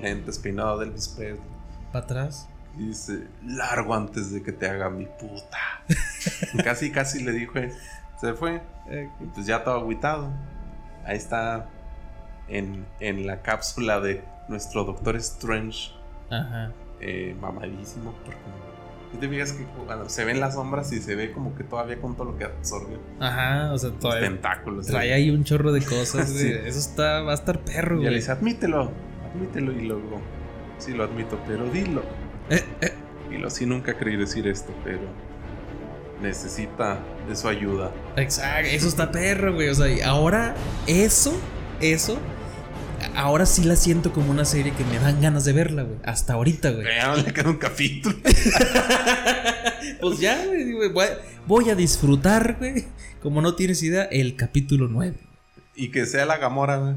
Lentes peinado del Presley. para atrás. Y dice, largo antes de que te haga mi puta. casi, casi le dijo. Se fue. Y pues ya todo agüitado. Ahí está en, en la cápsula de nuestro Doctor Strange. Ajá. eh, mamadísimo. Porque te fijas que cuando se ven las sombras y se ve como que todavía con todo lo que absorbe. Ajá, o sea, Los todavía tentáculos. trae ahí un chorro de cosas, güey. Eso está, va a estar perro, Y él güey. dice, admítelo, admítelo. Y luego, sí lo admito, pero dilo. Eh, eh. Y lo sí nunca creí decir esto, pero necesita de su ayuda. Exacto, eso está perro, güey. O sea, y ahora, eso, eso, ahora sí la siento como una serie que me dan ganas de verla, güey. Hasta ahorita, güey. Ya le queda un capítulo. Pues ya, güey. Voy a, disfrutar, güey. Como no tienes idea, el capítulo 9. Y que sea la Gamora, güey.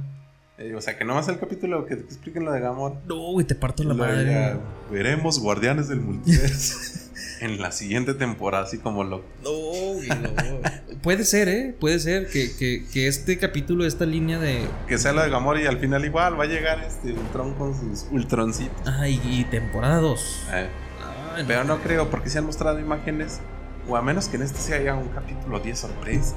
Eh, o sea, que no más el capítulo que te expliquen lo de Gamora. No, güey, te parto la madre. ya veremos Guardianes del Multiverso en la siguiente temporada, así como lo. No, güey, no. Puede ser, ¿eh? Puede ser que, que, que este capítulo, esta línea de. Que sea lo de Gamora y al final igual va a llegar este Ultron con sus Ultroncitos. Ay, y temporada 2. Eh, pero no creo, porque se han mostrado imágenes. O a menos que en este sea ya un capítulo 10 sorpresa.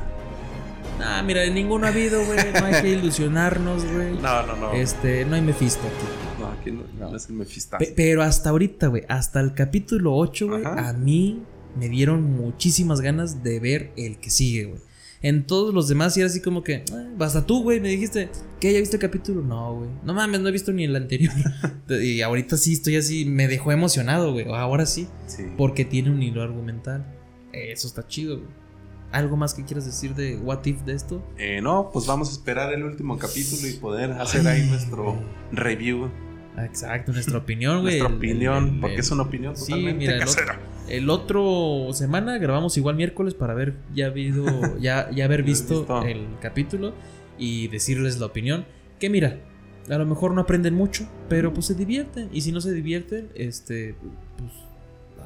Ah, mira, ninguno ha habido, güey. No hay que ilusionarnos, güey. No, no, no. Este, no hay Mephisto aquí. No, aquí no, No. no es el Mephisto. Pe- pero hasta ahorita, güey, hasta el capítulo 8, güey, a mí me dieron muchísimas ganas de ver el que sigue, güey. En todos los demás, y era así como que, "Ah, hasta tú, güey, me dijiste, ¿qué? ¿Ya viste el capítulo? No, güey. No mames, no he visto ni el anterior. y ahorita sí estoy así, me dejó emocionado, güey. Ahora sí, Sí. porque tiene un hilo argumental. Eso está chido, güey. ¿Algo más que quieras decir de What If de esto? Eh, no, pues vamos a esperar el último capítulo y poder hacer ahí nuestro review, Exacto, nuestra opinión, güey. nuestra El- opinión, el- el- porque es una opinión Sí, totalmente mira, el otro- casera. El otro semana grabamos igual miércoles para haber ya habido, ya, ya haber visto, visto. el capítulo y decirles la opinión. Que mira, a lo mejor no aprenden mucho, pero pues se divierten. Y si no se divierten, este, pues,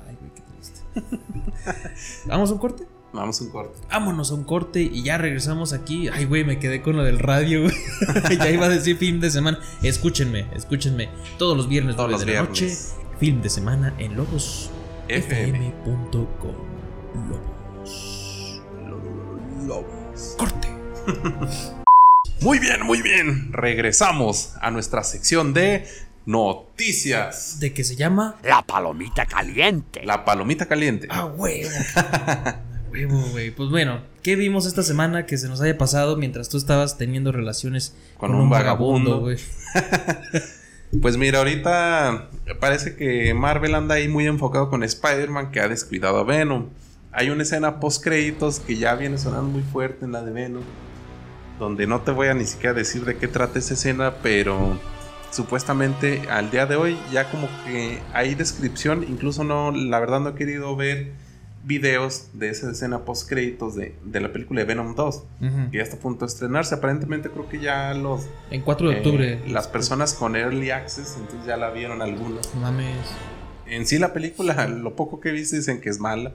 ay, güey, qué triste. ¿Vamos a un corte? Vamos a un corte. Vámonos a un corte y ya regresamos aquí. Ay, güey, me quedé con lo del radio, güey. ya iba a decir fin de semana. Escúchenme, escúchenme. Todos los viernes, los de la viernes. noche, film de semana en Lobos FM. fm.com. Lobos. Lobos. Corte. Muy bien, muy bien. Regresamos a nuestra sección de noticias. De que se llama La palomita caliente. La palomita caliente. A huevo. huevo, güey. Pues bueno, ¿qué vimos esta semana que se nos haya pasado mientras tú estabas teniendo relaciones Con un vagabundo. güey? Pues mira, ahorita parece que Marvel anda ahí muy enfocado con Spider-Man que ha descuidado a Venom. Hay una escena post créditos que ya viene sonando muy fuerte en la de Venom. Donde no te voy a ni siquiera decir de qué trata esa escena, pero supuestamente al día de hoy ya como que hay descripción. Incluso no, la verdad no he querido ver videos de esa escena post créditos de, de la película de Venom 2. Ujú. Que ya está a punto de estrenarse. Aparentemente creo que ya los En 4 de eh, octubre. las personas con early access, entonces ya la vieron algunos. No Mames. En sí la película, lo poco que viste dicen que es mala,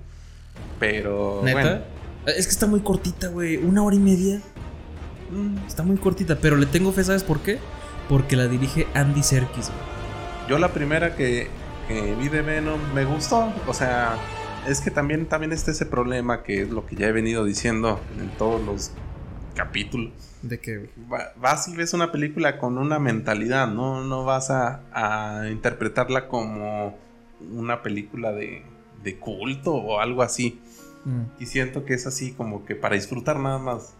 pero ¿Neta? bueno, Es que está muy cortita, güey. Una hora y media. Mm, Está muy cortita, pero le tengo fe, ¿sabes por qué? Porque la dirige Andy Serkis, güey. yo la primera que, que vi de Venom me gustó, o sea, es que también, también está ese problema que es lo que ya he venido diciendo en todos los capítulos. De que. Va- Vas y ves una película con una mentalidad, no, no vas a, a interpretarla como una película de, de culto o algo así. mm, Y siento que es así como que para disfrutar nada más.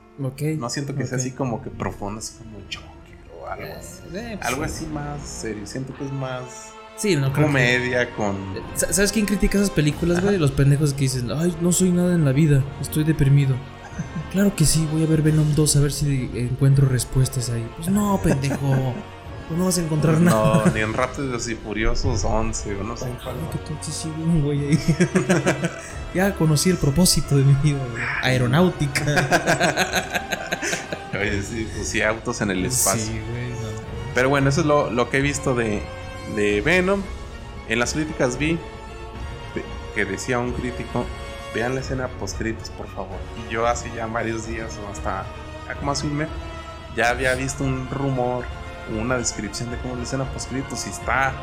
No siento que sea así como que profundo, así como Joker o algo así. Eh, pues, Algo así más serio. Siento que es más Sí, no creo que- comedia con... Sa- ¿Sabes quién critica esas películas, güey? Los pendejos que dicen, ay, no soy nada en la vida, estoy deprimido. Claro que sí, voy a ver Venom 2 a ver si encuentro respuestas ahí. Pues no, pendejo. pues no vas a encontrar nada. No, ni en Rápidos y Furiosos 11 o no sé cuál. Que sí, un güey ahí. ya conocí el propósito de mi vida, güey. Aeronáutica. Oye, sí, pues sí, autos en el espacio. Sí, güey. no. Pero bueno, eso es lo, lo que he visto de, de Venom. En las críticas vi que decía un crítico, vean la escena post por favor. Y yo hace ya varios días, o hasta ya como hace un mes, ya había visto un rumor, una descripción de cómo es la escena post y está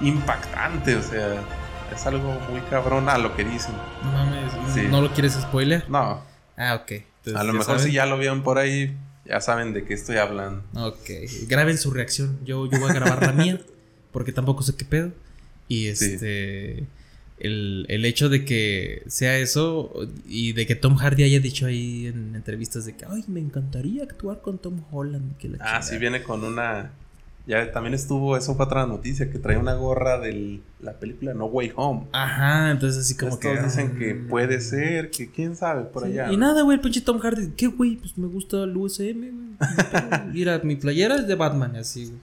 impactante, o sea, es algo muy cabrón a lo que dicen. No mames. Sí. ¿No lo quieres spoiler? No, Ah, ok. Entonces, a lo mejor saben. si ya lo vieron por ahí, ya saben de qué estoy hablando. Ok. Graben su reacción. Yo, yo voy a grabar la mía. Porque tampoco sé qué pedo. Y Sí. este. El, el hecho de que sea eso y de que Tom Hardy haya dicho ahí en entrevistas de que, ay, me encantaría actuar con Tom Holland. Que la Ah, chingada". sí, viene con una. Ya también estuvo, eso fue otra noticia, que trae una gorra de la película No Way Home. Ajá, entonces así como Estos que. dicen que ah, puede ser, que quién sabe, por sí. allá. Y nada, güey, el pinche Tom Hardy. ¿Qué, güey? Pues me gusta el USM, güey. Mira, mi playera es de Batman, así, güey.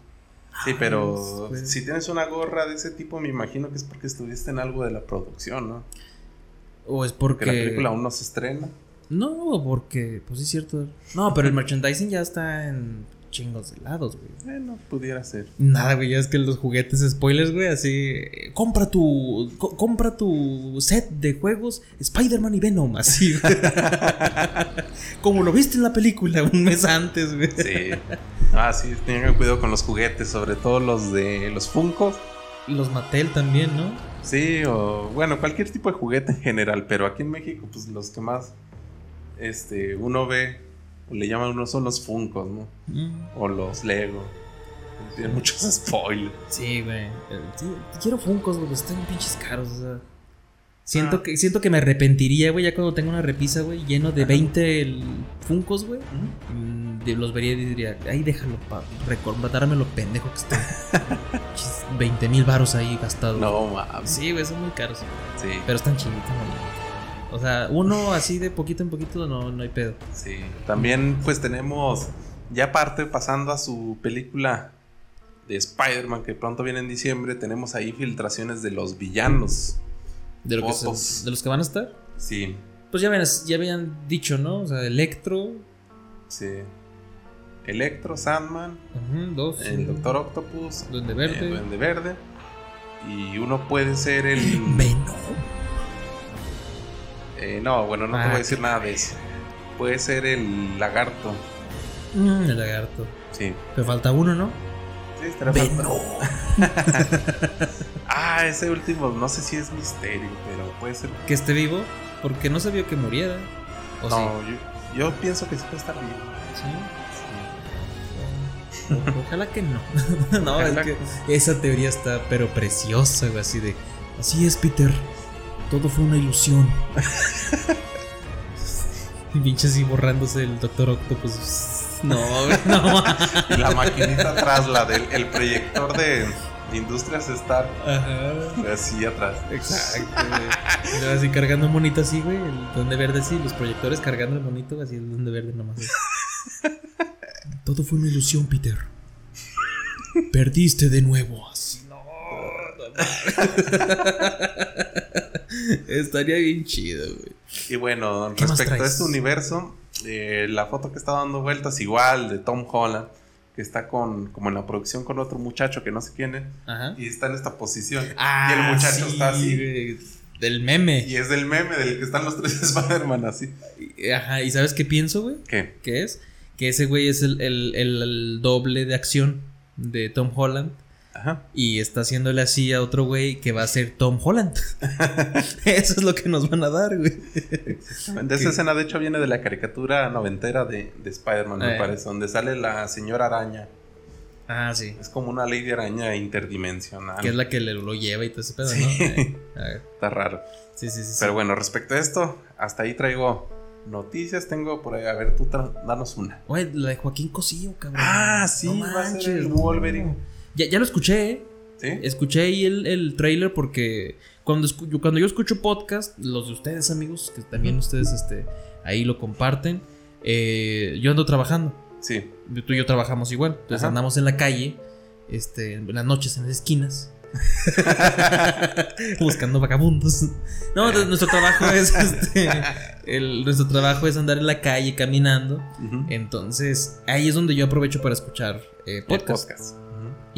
Sí, pero pues, si tienes una gorra de ese tipo, me imagino que es porque estuviste en algo de la producción, ¿no? O es Porque porque. la película aún no se estrena. No, porque, pues sí es cierto. No, pero el merchandising ya está en chingos de lados, güey. Bueno, pudiera ser. Nada, güey, ya es que los juguetes spoilers, güey, así. eh, Compra tu. co- compra tu set de juegos Spider-Man y Venom, así. Como lo viste en la película un mes antes, güey. Sí. Ah, sí, tengan cuidado con los juguetes, sobre todo los de los Funkos. Los Mattel también, ¿no? Sí, o bueno, cualquier tipo de juguete en general, pero aquí en México, pues los que más este, uno ve, le llaman uno son los Funkos, ¿no? Mm, O los Lego. Tienen muchos spoilers. Sí, güey. Eh, sí, quiero Funkos, güey, están pinches caros, o sea. Siento, Ah. que, siento que me arrepentiría, güey, ya cuando tenga una repisa, güey, lleno de 20 el- Funkos, güey. Mm, los vería y diría, ahí déjalo para recordarme lo pendejo que está. 20 mil varos ahí gastados. No, mames. Sí, güey, son muy caros. Sí, Pero están chiquitos, ¿no? O sea, uno así de poquito en poquito no, no hay pedo. sí. También, pues tenemos, ya aparte, pasando a su película de Spider-Man, que pronto viene en diciembre, tenemos ahí filtraciones de los villanos. De, lo que se- de los que van a estar. Sí, Pues ya, habían- ya habían dicho, ¿no? O sea, Electro, sí. Electro, Sandman, ujú, dos. el Doctor Octopus, Duende Verde. Duende Verde. Y uno puede ser el. Eh, no, bueno, no te Ah, voy a decir nada de eso. Puede ser el lagarto. Mm, el lagarto. Sí. Te falta uno, ¿no? Sí, estará Venom. faltando. Ah, ese último, no sé si es misterio, pero puede ser. Que esté vivo, porque no sabía que muriera. ¿O no, yo, yo pienso que sí puede estar vivo. sí? Ojalá que no. no, Ojalá es que esa teoría está, pero preciosa, güey, así de. Así es, Peter. Todo fue una ilusión. Y pinche así borrándose el Doctor Octopus. No, güey, no. Y la maquinita atrás, la del el proyector de, de Industrias Star, Ajá. así atrás. Exacto, güey. Así cargando un monito así, güey. El donde verde así, los proyectores cargando el monito, así el donde verde nomás. Todo fue una ilusión, Peter. Perdiste de nuevo. Así, no. Estaría bien chido, güey. Y bueno, ¿Qué más respecto a este universo, eh, la foto que está dando vueltas, igual de Tom Holland, que está con, como en la producción con otro muchacho que no sé quién es, Ajá. y está en esta posición. Ah, y el muchacho sí, está así. güey. Del meme. Y es del meme del que están los tres Spider-Man así. Ajá, ¿y sabes qué pienso, güey? ¿Qué? ¿Qué es? Que ese güey es el, el- el- el doble de acción de Tom Holland. Ajá. Y está haciéndole así a otro güey que va a ser Tom Holland. Eso es lo que nos van a dar, güey. De esa escena, de hecho, viene de la caricatura noventera de, de Spider-Man, me Eh. parece, donde sale la señora araña. Ah, sí. Es como una ley de araña interdimensional. Que es la que le, lo lleva y todo ese pedo, Sí. ¿no? Eh, Está raro. sí, sí, sí. sí. Pero bueno, respecto a esto, hasta ahí traigo noticias. Tengo por ahí, a ver, tú danos una. Güey, la de Joaquín Cosío, cabrón. Ah, sí, va a ser el no. Ya, ya lo escuché, ¿eh? ¿Sí? Escuché ahí el, el trailer porque cuando, escu- yo- cuando yo escucho podcast, los de ustedes, amigos, que también ustedes este, ahí lo comparten, eh, yo ando trabajando. Sí. Tú y yo trabajamos igual. Entonces Ajá. andamos en la calle este, en las noches en las esquinas. Buscando vagabundos. No, nuestro trabajo es este, el- nuestro trabajo es andar en la calle caminando. Entonces, ahí es donde yo aprovecho para escuchar eh, podcast. podcast.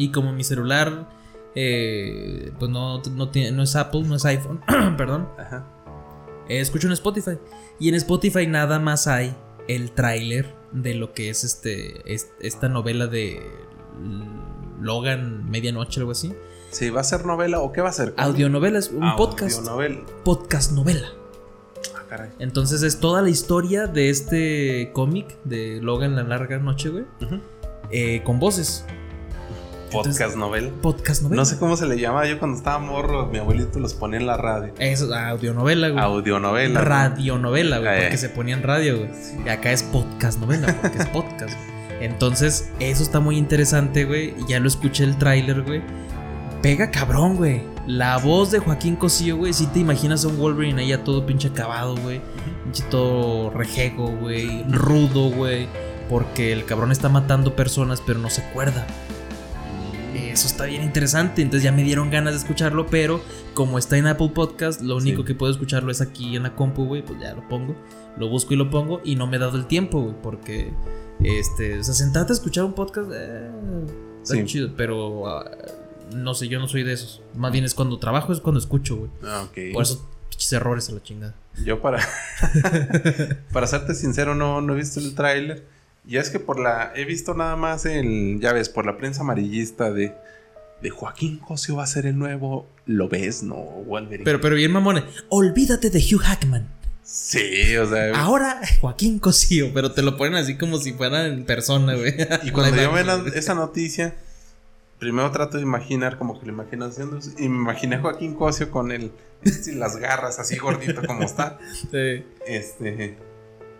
Y como mi celular, eh, pues no, no, tiene, no es Apple, no es iPhone, perdón, Ajá. eh, escucho en Spotify. Y en Spotify nada más hay el tráiler de lo que es este es- esta novela de Logan Medianoche, algo así. Sí, ¿va a ser novela o qué va a ser? Audionovela es un podcast. Audionovela. Podcast novela. Ah, caray. Entonces es toda la historia de este cómic de Logan la larga noche, güey. Ujú. eh, con voces. Podcast novela. Podcast novela. No sé cómo se le llamaba yo cuando estaba morro. Mi abuelito los ponía en la radio. Eso, audionovela, güey. Audionovela. radionovela, güey, Eh. porque se ponía en radio, güey. Y acá es podcast novela, porque es podcast, güey. Entonces, eso está muy interesante, güey. y Ya lo escuché el tráiler, güey. Pega cabrón, güey. La voz de Joaquín Cosío, güey. Si te imaginas a un Wolverine ahí ya todo pinche acabado, güey. Pinche todo rejego, güey. Rudo, güey. Porque el cabrón está matando personas, pero no se acuerda. Eso está bien interesante. Entonces ya me dieron ganas de escucharlo. Pero como está en Apple Podcast, lo único Sí. que puedo escucharlo es aquí en la compu, güey. Pues ya lo pongo. Lo busco y lo pongo. Y no me he dado el tiempo, güey. Porque, este, o sea, sentarte a escuchar un podcast. eh, está Sí. chido. Pero, ah, no sé, yo no soy de esos. Más bien es cuando trabajo, es cuando escucho, güey. Ah, ok. Por pinches errores a la chingada. Yo para para serte sincero no, no he visto el tráiler. Y es que por la he visto nada más el ya ves por la prensa amarillista de de Joaquín Cosio va a ser el nuevo lo ves no Wolverine. Pero, pero bien, mamone. Olvídate de Hugh Hackman. sí, o sea, Ahora Joaquín Cosío, pero te lo ponen así como si fuera en persona, güey. y cuando yo veo esa noticia primero trato de imaginar como que lo imagino haciendo eso, y me imaginé a Joaquín Cosio con el las garras así gordito como está. Sí. Este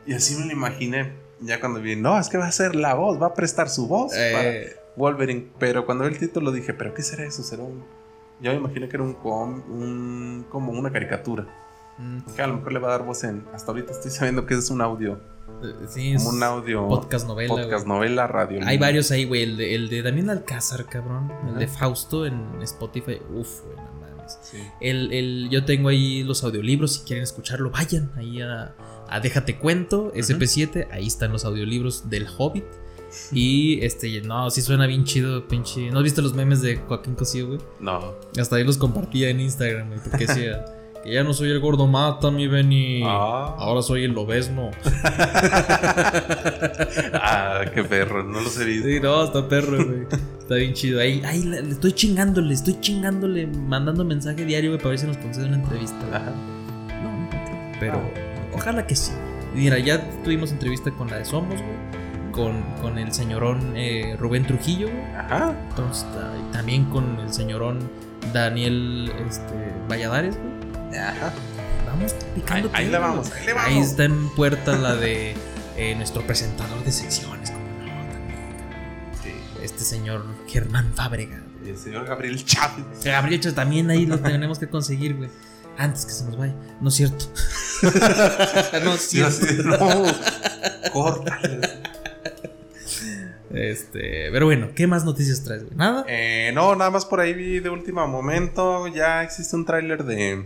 y así me lo imaginé. Ya cuando vi, no, es que va a ser la voz, va a prestar su voz para Eh, Wolverine. Pero cuando vi el título dije, ¿pero qué será eso? ¿Será un.? Yo me imaginé que era un, com- un como una caricatura. mm, Que a lo mejor le va a dar voz en. Hasta ahorita estoy sabiendo que es un audio. eh, sí, es Como un audio. podcast novela. Podcast güey. novela, radio. Hay varios ahí, güey. El de, el de Daniel Alcázar, cabrón. El de. Fausto en Spotify. Uf, güey, no mames. Sí. El, el- yo tengo ahí los audiolibros. Si quieren escucharlo, vayan ahí a, a Déjate Cuento, SP7. Ahí están los audiolibros del Hobbit. Y este, no, sí suena bien chido, pinche. ¿No has visto los memes de Joaquín Cosío, güey? No. Hasta ahí los compartía en Instagram, güey. Porque decía que ya no soy el gordo mata, mi Benny. Ah. Ahora soy el lobesno. ah, qué perro. No los he visto. Sí, no, está perro, güey. Está bien chido. Ahí, ahí le, estoy chingándole, estoy chingándole, mandando mensaje diario, güey, para ver si nos concede una entrevista. Ajá. No, pero Ah. Ojalá que sí. Mira, ya tuvimos entrevista con la de Somos, güey. Con, con el señorón eh, Rubén Trujillo, güey. Ajá. Entonces, también con el señorón Daniel este, Valladares, güey. Ajá. Vamos Ahí, picando. ahí le piedra, vamos, ahí le vamos. Ahí está en puerta la de eh, nuestro presentador de secciones, como no, también. Sí. Este señor Germán Fábrega. Y el señor Gabriel Chávez. Gabriel Chávez, también ahí lo tenemos que conseguir, güey. Antes que se nos vaya. No es cierto. no es cierto. no. Este, pero bueno, ¿qué más noticias traes, güey? ¿Nada? Eh, no, nada más por ahí vi de último momento. Ya existe un tráiler de.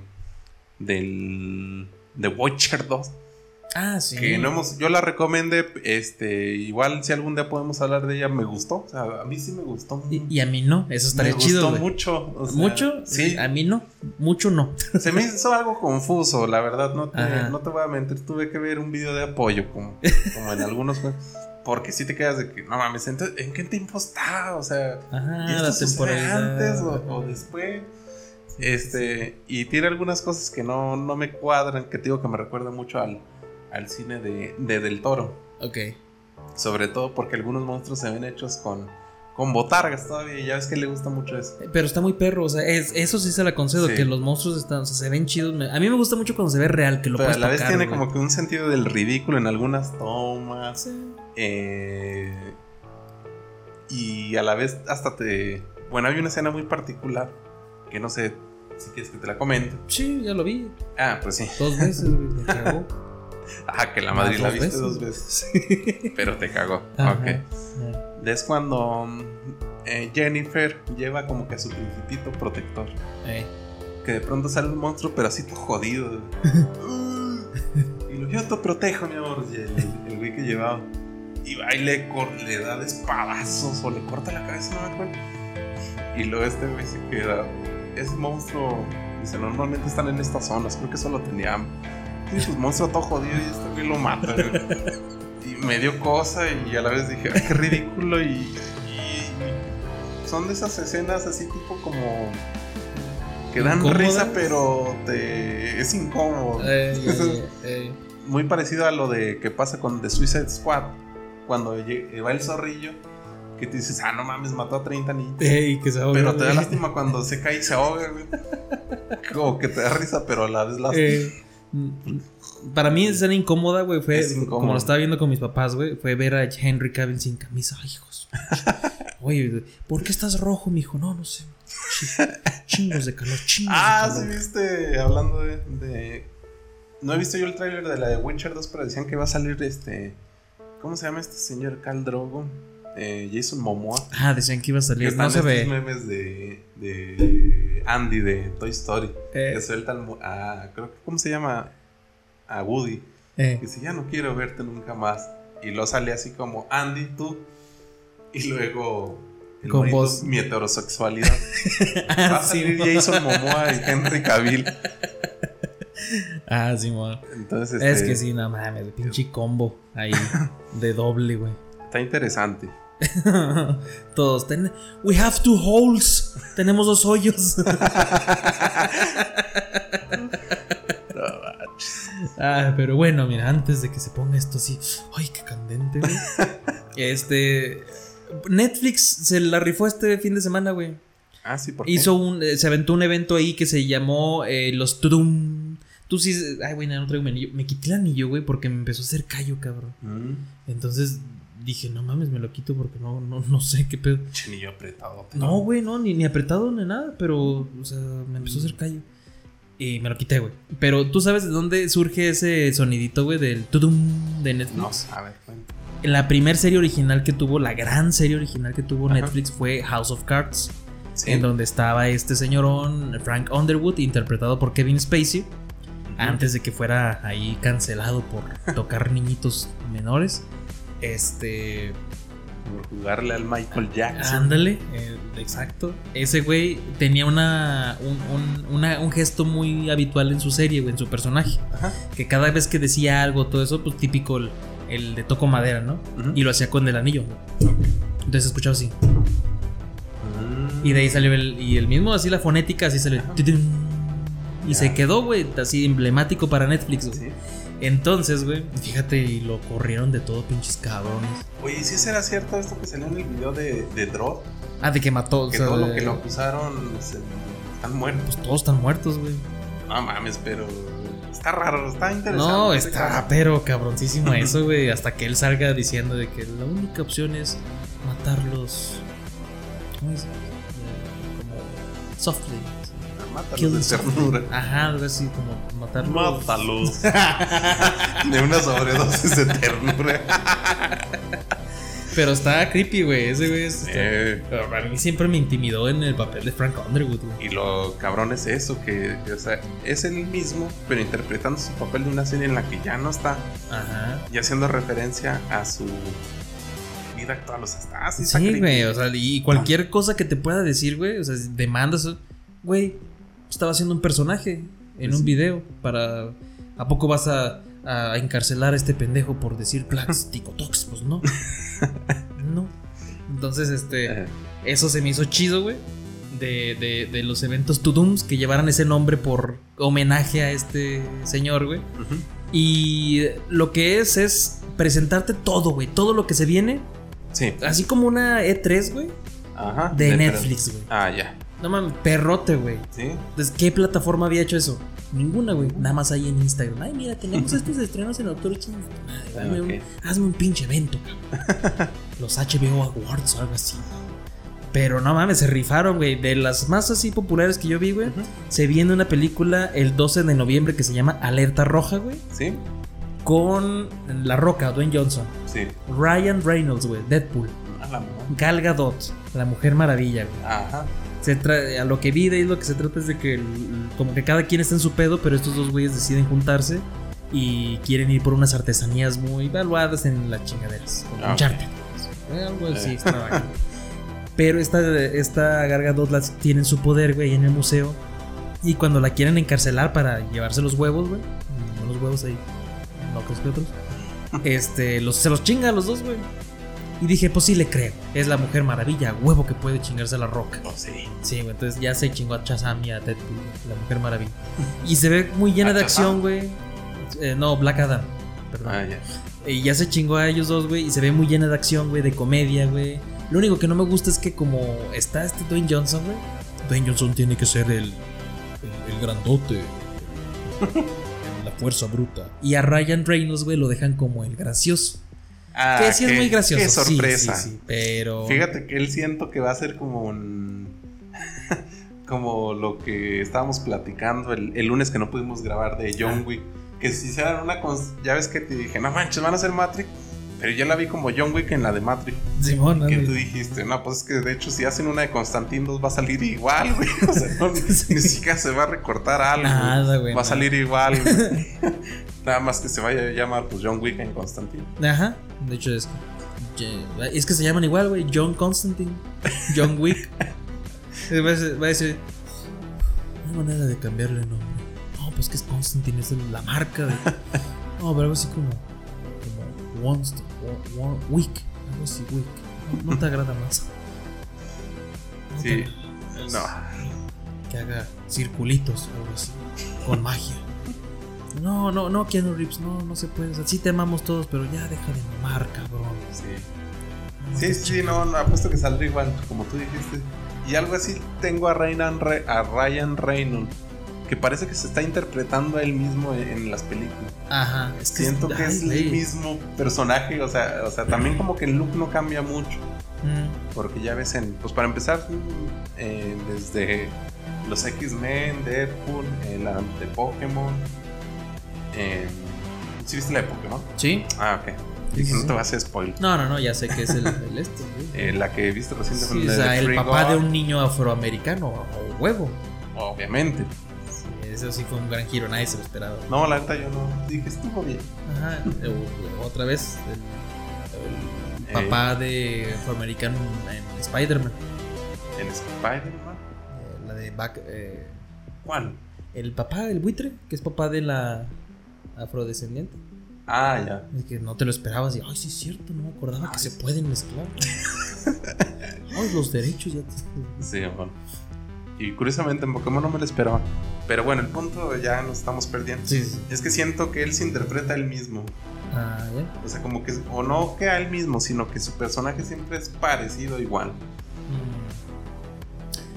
Del. De Watcher 2. Ah, sí. Que no hemos. Yo la recomendé. Este. Igual si algún día podemos hablar de ella, me gustó. O sea, a mí sí me gustó. Y, y a mí no, eso estaría me chido. gustó güey. mucho. o sea, ¿Mucho? Sí. A mí no. Mucho no. Se me hizo algo confuso, la verdad. No te, Ajá. no te voy a mentir. Tuve que ver un video de apoyo, como, como en algunos juegos. Porque si te quedas de que, no mames, entonces, ¿en qué tiempo está? O sea, Ajá, ¿y esto la antes o, o después? Este, y tiene algunas cosas que no, no me cuadran, que te digo que me recuerda mucho al, al cine de, de Del Toro. Ok. Sobre todo porque algunos monstruos se ven hechos con, con botargas todavía. Y ya ves que le gusta mucho eso. Pero está muy perro, o sea, es- eso sí se la concedo, Sí. que los monstruos están, o sea, se ven chidos. A mí me gusta mucho cuando se ve real, que lo Pero a la vez tiene güey. como que un sentido del ridículo en algunas tomas. Sí. Eh, y a la vez hasta te... Bueno, hay una escena muy particular que no sé si quieres que te la comente. Sí, ya lo vi. Ah, pues sí. Dos veces, güey. Ah, que la Madrid la viste veces. dos veces. Pero te cagó. Ajá. Ok. Es cuando eh, Jennifer lleva como que a su principito protector. Eh. Que de pronto sale un monstruo, pero así todo jodido. y lo yo te protejo, mi amor. Y el, el güey que llevaba. Y va y le, le da de espadazos o le corta la cabeza, no me acuerdo. Y luego este güey se queda. Ese monstruo. Dice, normalmente están en estas zonas. Creo que solo tenía su monstruo todo jodido y este güey lo mata. güey. Y me dio cosa y a la vez dije, qué ridículo. Y, y son de esas escenas así tipo como que dan ¿Incómodas? risa, pero te es incómodo. Eh, eh, eh. Muy parecido a lo de que pasa con The Suicide Squad. Cuando lle- va el zorrillo, que te dices, ah, no mames, mató a 30 niños. Ey, Pero te da lástima cuando se cae y se ahoga, güey. Como que te da risa, pero a la vez lástima. Para mí esa escena incómoda, güey, fue Es como lo estaba viendo con mis papás, güey, fue ver a Henry Cavill sin camisa. Ay, hijos. Oye, ¿por qué estás rojo, mijo? No, no sé. Chi- Chingos de calor, chingos Ah, de sí, calor. viste, hablando de, de- No he visto yo el tráiler de la de Witcher 2, pero decían que va a salir este... ¿Cómo se llama este señor? Cal Drogo. Eh, Jason Momoa. Ah, decían que iba a salir. No se estos ve. memes de, de Andy de Toy Story. Eh. Que sueltan a... Creo que... ¿Cómo se llama? A Woody. Eh, Que dice, ya no quiero verte nunca más. Y lo sale así como, Andy, tú. Y luego... el Con voz. Mi heterosexualidad. Va ah, a sí. salir Jason Momoa y Henry Cavill. Ah, sí. Entonces, Es este, que sí, no mames, pinche combo ahí de doble, güey. Está interesante. Todos, ten- we have two holes. Tenemos dos hoyos. ah, pero bueno, mira, antes de que se ponga esto así, ay, qué candente, güey. Este Netflix se la rifó este fin de semana, güey. Ah, sí, ¿por qué? Hizo un eh, se aventó un evento ahí que se llamó eh, los Tudum. Tú sí, ay, güey, no traigo mi anillo. Me quité el anillo, güey, porque me empezó a hacer callo, cabrón. Mm, Entonces dije, no mames, me lo quito porque no, no, no sé qué pedo. chinillo apretado. No, güey, no, ni, ni apretado ni nada, pero, o sea, me empezó a hacer callo. Y me lo quité, güey. Pero tú sabes de dónde surge ese sonidito, güey, del tudum de Netflix. No, a ver, cuenta. La primer serie original que tuvo, la gran serie original que tuvo Ajá. Netflix fue House of Cards. Sí. En donde estaba este señorón, Frank Underwood, interpretado por Kevin Spacey. Antes de que fuera ahí cancelado por tocar niñitos menores. Este. Por jugarle al Michael Jackson. Ándale, eh, exacto. Ese güey tenía una un, un- una- un gesto muy habitual en su serie, güey, en su personaje. Ajá. Que cada vez que decía algo, todo eso, pues típico el, el de toco madera, ¿no? Y lo hacía con el anillo. Entonces escuchaba así. Mm. Y de ahí salió el. Y el mismo, así la fonética, así salió. Y Ya. se quedó, güey, así emblemático para Netflix, güey. Sí. Entonces, güey, fíjate, y lo corrieron de todo, pinches cabrones. Oye, ¿sí será cierto esto que salió en el video de, de Drop? Ah, de que mató. o Que sea, todo lo que lo acusaron se- están muertos. Pues todos están muertos, güey. No mames, pero está raro, está interesante. No, está pero cabroncísimo eso, güey. Hasta que él salga diciendo de que la única opción es matarlos. ¿Cómo es? Eh, Como softly. Mátalos Kill de ternura. Ajá, algo así como matarlos. Mátalos. de una sobredosis de ternura. Pero está creepy, güey. Ese güey es- Eh, Pero a mí siempre me intimidó en el papel de Frank Underwood, güey. y lo cabrón es eso, que o sea, es el mismo, pero interpretando su papel de una serie en la que ya no está, Ajá. y haciendo referencia a su vida actual. O sea, está así. Sí, creepy. güey. O sea, y cualquier cosa que te pueda decir, güey. O sea, demandas. Güey, estaba haciendo un personaje en un video para. ¿A poco vas a, a encarcelar a este pendejo por decir plástico tox? Pues no. no. Entonces, este. Eso se me hizo chido, güey. De, de, de los eventos Tudums que llevaran ese nombre por homenaje a este señor, güey. Y lo que es es presentarte todo, güey. Todo lo que se viene. Sí. Así como una E3, güey. Ajá. De Letra. Netflix, güey. Ah, ya. No mames, perrote, güey. Sí. Entonces, ¿qué plataforma había hecho eso? Ninguna, güey. Nada más ahí en Instagram. Ay, mira, tenemos estos estrenos en un- Ok. hazme un pinche evento, cabrón. Los HBO Awards o algo así. Pero no mames, se rifaron, güey. De las más así populares que yo vi, güey. Se viene una película el 12 de noviembre que se llama Alerta Roja, güey. Sí. Con La Roca, Dwayne Johnson. Sí. Ryan Reynolds, güey. Deadpool. A la mamá. Gal Gadot, la Mujer Maravilla, güey. Ajá. Se tra- a lo que vi de ahí lo que se trata es de que como que cada quien está en su pedo, pero estos dos güeyes deciden juntarse y quieren ir por unas artesanías muy valuadas en las chingaderas. Como Ah, ok. Uncharted, pues. Eh, Algo así Eh. Pero esta, esta Gal Gadot las tiene su poder, güey, en el museo. Y cuando la quieren encarcelar para llevarse los huevos, güey. Los huevos ahí. Locos que otros. Este, los, se los chinga a los dos, güey. Y dije, pues sí le creo. Es la mujer maravilla, huevo que puede chingarse a la roca. Pues sí. Sí, güey, entonces ya se chingó a Shazam y a Deadpool, la mujer maravilla. Y se ve muy llena ¿A de acción, güey. Eh, no, Black Adam. Perdón. Ah, ya. Y ya se chingó a ellos dos, güey. Y se ve muy llena de acción, güey, de comedia, güey. Lo único que no me gusta es que como está este Dwayne Johnson, güey. Dwayne Johnson tiene que ser el, el, el grandote. la fuerza bruta. Y a Ryan Reynolds, güey, lo dejan como el gracioso. Ah, que sí es muy gracioso. Qué sorpresa. sí, sí, pero... Fíjate que él siento que va a ser como un. como lo que estábamos platicando el, el lunes que no pudimos grabar de John Wick. Que si hicieran una. Ya ves que te dije, no manches, van a hacer Matrix. Pero yo la vi como John Wick en la de Matrix. Simón, Que ándale. tú dijiste, no, pues es que de hecho si hacen una de Constantine 2 va a salir igual, güey. O sea, no, ni, ni siquiera se va a recortar algo. Nada, güey, Va a salir igual. güey. Nada más que se vaya a llamar pues John Wick en Constantine. Ajá, de hecho es que, es que se llaman igual, güey. John Constantine, John Wick. Va a decir, va a decir, no hay manera de cambiarle el nombre. No, pues que es Constantine, es la marca de. No, pero algo así como. Como Onst, o- o- Wick, algo así, Wick. No, no te agrada más. No te Sí. No. Que haga circulitos o algo así, con magia. No, no, no, Keanu Reeves, no, no se puede. O sea, sí te amamos todos, pero ya deja de mamar, cabrón. Sí. No, Sí, sí, no, no, apuesto que saldrá igual, como tú dijiste. Y algo así tengo a Ryan, Re- a Ryan Reynolds, que parece que se está interpretando a él mismo en, en las películas. Ajá, es que Siento que es el mismo personaje, o sea, o sea, también como que el look no cambia mucho. Mm, Porque ya ves en, pues para empezar, eh, desde los X-Men, Deadpool, eh, la de Pokémon. Eh, ¿Sí viste la de Pokémon? Sí. Ah, ok. Sí, no te vas a hacer spoiler. No, no, no, ya sé que es el, el este. Eh, la que viste recientemente o sea, el papá de un niño afroamericano, o huevo. Obviamente. Eso sí fue un gran giro, nadie se lo esperaba. No, la neta yo no. Dije, estuvo bien. Ajá, otra vez, el, el papá de afroamericano en Spider-Man. En Spider-Man. Eh, La de Back. eh, ¿Cuál? el papá del buitre, que es papá de la afrodescendiente. Ah, ya. Es que no te lo esperabas y, ay, sí es cierto, no me acordaba que se pueden mezclar. ay, los derechos ya. te- Sí, bueno. Y curiosamente en Pokémon no me lo esperaba. Pero bueno, el punto ya nos estamos perdiendo. Sí, sí, sí. Es que siento que él se interpreta a él mismo. Ah, ya. O sea, como que, o no que a él mismo, sino que su personaje siempre es parecido igual. Mm.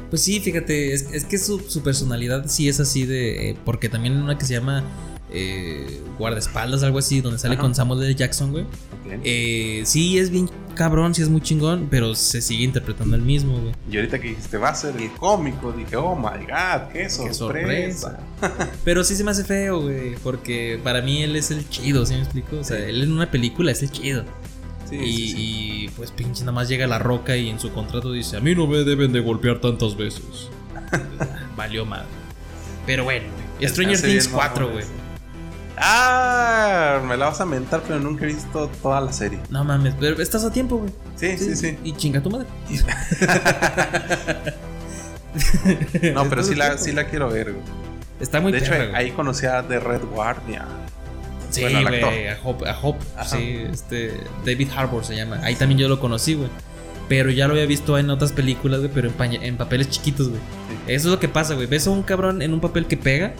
Pues sí, fíjate, es, es que su, su personalidad sí es así de. eh, porque también una que se llama eh, Guardaespaldas, algo así, donde sale Ajá. con Samuel L. Jackson, güey. Eh, sí, es bien cabrón, sí es muy chingón, pero se sigue interpretando el mismo, güey. Y ahorita que dijiste, va a ser el cómico, dije, oh my god, qué sorpresa. sorpresa. Pero sí se me hace feo, güey, porque para mí él es el chido, ¿sí me explico? O sea, Sí. él en una película es el chido. Sí, y, sí, sí. y, pues pinche nada más llega la roca y en su contrato dice, a mí no me deben de golpear tantas veces. Valió madre. Pero bueno. Stranger Things 4, mamón güey. Ah, me la vas a mentar, pero nunca he visto toda la serie. No mames, pero estás a tiempo, güey. Sí, sí, sí. Y chinga tu madre. No, pero sí la, tiempo. sí la quiero ver, güey. Está muy De hecho, güey. ahí conocí a The Red Guardian. Sí, bueno, güey, a Hope, a Hope, sí, este, David Harbour se llama. Ahí también yo lo conocí, güey. Pero ya lo había visto en otras películas, güey, pero en, en papeles chiquitos, güey. Sí. Eso es lo que pasa, güey. Ves a un cabrón en un papel que pega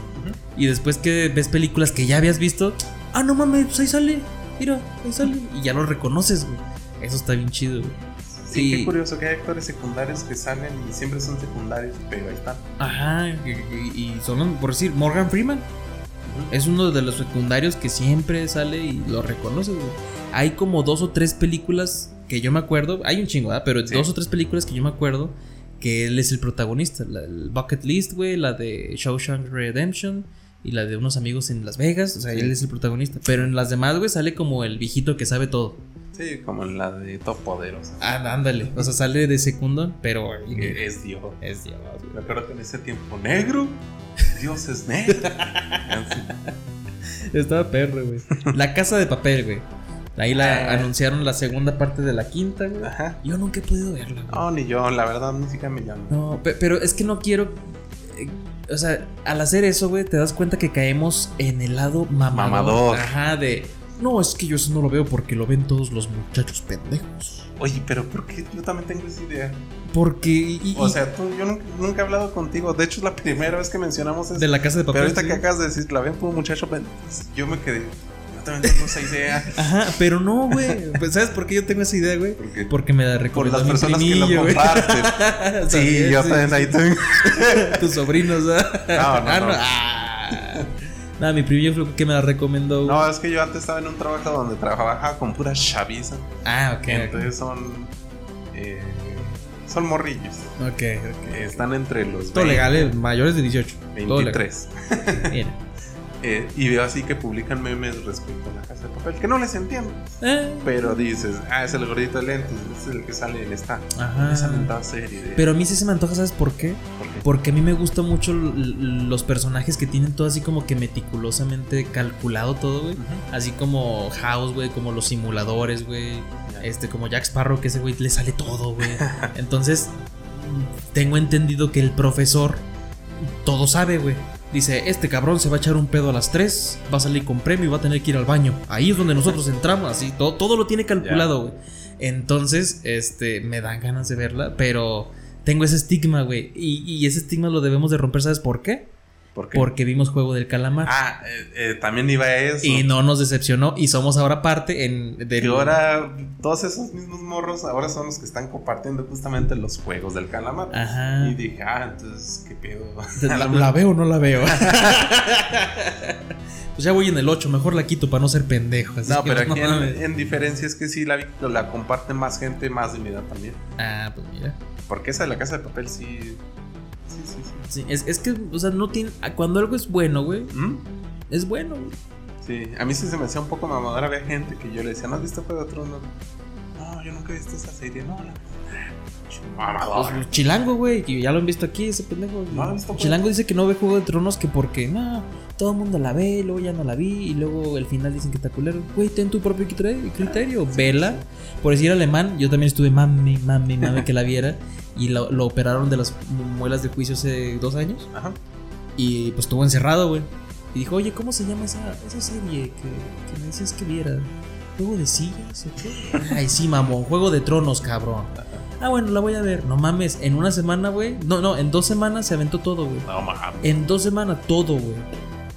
y después que ves películas que ya habías visto, ah, no mames, pues ahí sale, mira, ahí sale. Y ya lo reconoces, güey. Eso está bien chido, güey. Sí, qué curioso que hay actores secundarios que salen y siempre son secundarios, pero ahí están. Ajá, y, y- son, por decir, Morgan Freeman. Es uno de los secundarios que siempre sale y lo reconoces, güey. Hay como dos o tres películas que yo me acuerdo. Hay un chingo, ¿verdad? Pero Sí. dos o tres películas que yo me acuerdo que él es el protagonista. La, el Bucket List, güey. La de Shawshank Redemption. Y la de unos amigos en Las Vegas. O sea, Sí. él es el protagonista. Pero en las demás, güey, sale como el viejito que sabe todo. Sí, como en la de Top Poderosa. Ah, ándale. O sea, sale de secundón, pero. Es Dios. Es Dios, güey. Me acuerdo que en ese tiempo, negro. Dios es negro. Estaba perro, güey. La casa de papel, güey. Ahí la Ah. anunciaron la segunda parte de la quinta, güey. Ajá. Yo nunca he podido verla, güey. No, ni yo, la verdad, música me llama. No, pe- pero es que no quiero. O sea, al hacer eso, güey, te das cuenta que caemos en el lado mamador. Mamador. Ajá, de. No, es que yo eso no lo veo porque lo ven todos los muchachos pendejos. Oye, pero ¿por qué yo también tengo esa idea? Porque. y- O sea, tú, yo nunca, nunca he hablado contigo. De hecho, es la primera vez que mencionamos eso. de la casa de papel. pero ahorita sí. que acabas de decir, la ven por un muchacho, pen- yo me quedé. También tengo esa idea. Ajá, pero no, güey. Pues, ¿Sabes por qué yo tengo esa idea, güey? ¿Por? Porque me la Por recomendó las mi personas que lo comparten. Sí, También, yo sí, también sí. ahí tengo. Tus sobrinos, ¿verdad? No, no, Ah, no. Ah. Nada, mi primillo fue que me la recomendó. güey. No, es que yo antes estaba en un trabajo donde trabajaba con pura chaviza. Ah, ok. Entonces son. eh, son morrillos. Ok, están entre los Todo 20, legal, eh, mayores de 18. Todo legal. 23. Mira. Eh, y veo así que publican memes respecto a la casa de papel, que no les entiendo. Eh, Pero dices, ah, es el gordito de lentes, es el que sale en esta, Ajá. esa mentada serie. De, Pero a mí sí se me antoja, ¿sabes por qué? ¿por qué? Porque a mí me gustan mucho los personajes que tienen todo así como que meticulosamente calculado todo, güey. Así como House, güey, como los simuladores, güey. Este, como Jack Sparrow, que ese güey le sale todo, güey. Entonces, tengo entendido que el profesor todo sabe, güey. Dice, este cabrón se va a echar un pedo a las 3, va a salir con premio y va a tener que ir al baño. Ahí es donde nosotros entramos, así, todo, todo lo tiene calculado. Entonces, este, me dan ganas de verla, pero tengo ese estigma, güey. Y, y ese estigma lo debemos de romper, ¿sabes por qué? ¿Por qué? Porque vimos Juego del Calamar. Ah, eh, eh, también iba a eso. y no nos decepcionó y somos ahora parte en, del... Que ahora todos esos mismos morros ahora son los que están compartiendo justamente los juegos del calamar. Ajá. Y dije, ah, entonces, ¿qué pedo? ¿La, la veo o no la veo? pues ya voy en el 8, mejor la quito para no ser pendejo. así No, pero aquí en, diferencia es que sí la, la comparte más gente más de mi edad también. Ah, pues mira. Porque esa de la casa de papel sí. Sí, sí, sí. Sí, es, es que, o sea, no tiene. Cuando algo es bueno, güey, ¿Mm? es bueno, güey. Sí, a mí sí se me hacía un poco mamador. Había gente que yo le decía, ¿no has visto Juego de Tronos? No, yo nunca he visto esa serie. No, la. Mamador. Pues, Chilango, güey, que ya lo han visto aquí, ese pendejo. No visto. Chilango dice que no ve Juego de Tronos que porque, no, todo el mundo la ve, luego ya no la vi, y luego al final dicen que está culero. Güey, ten tu propio criterio, criterio vela. Por decir alemán, yo también estuve mami, mami, mami que la viera, y lo, lo operaron de las muelas de juicio hace dos años, Ajá. y pues estuvo encerrado, güey. Y dijo, oye, ¿cómo se llama esa, esa serie que, que me decías que viera? ¿Juego de sillas o qué? Ay, sí, mamón, Juego de Tronos, cabrón. Ah, bueno, la voy a ver. No mames, en una semana, güey. No, no, en dos semanas se aventó todo, güey. No mames. En dos semanas, todo, güey.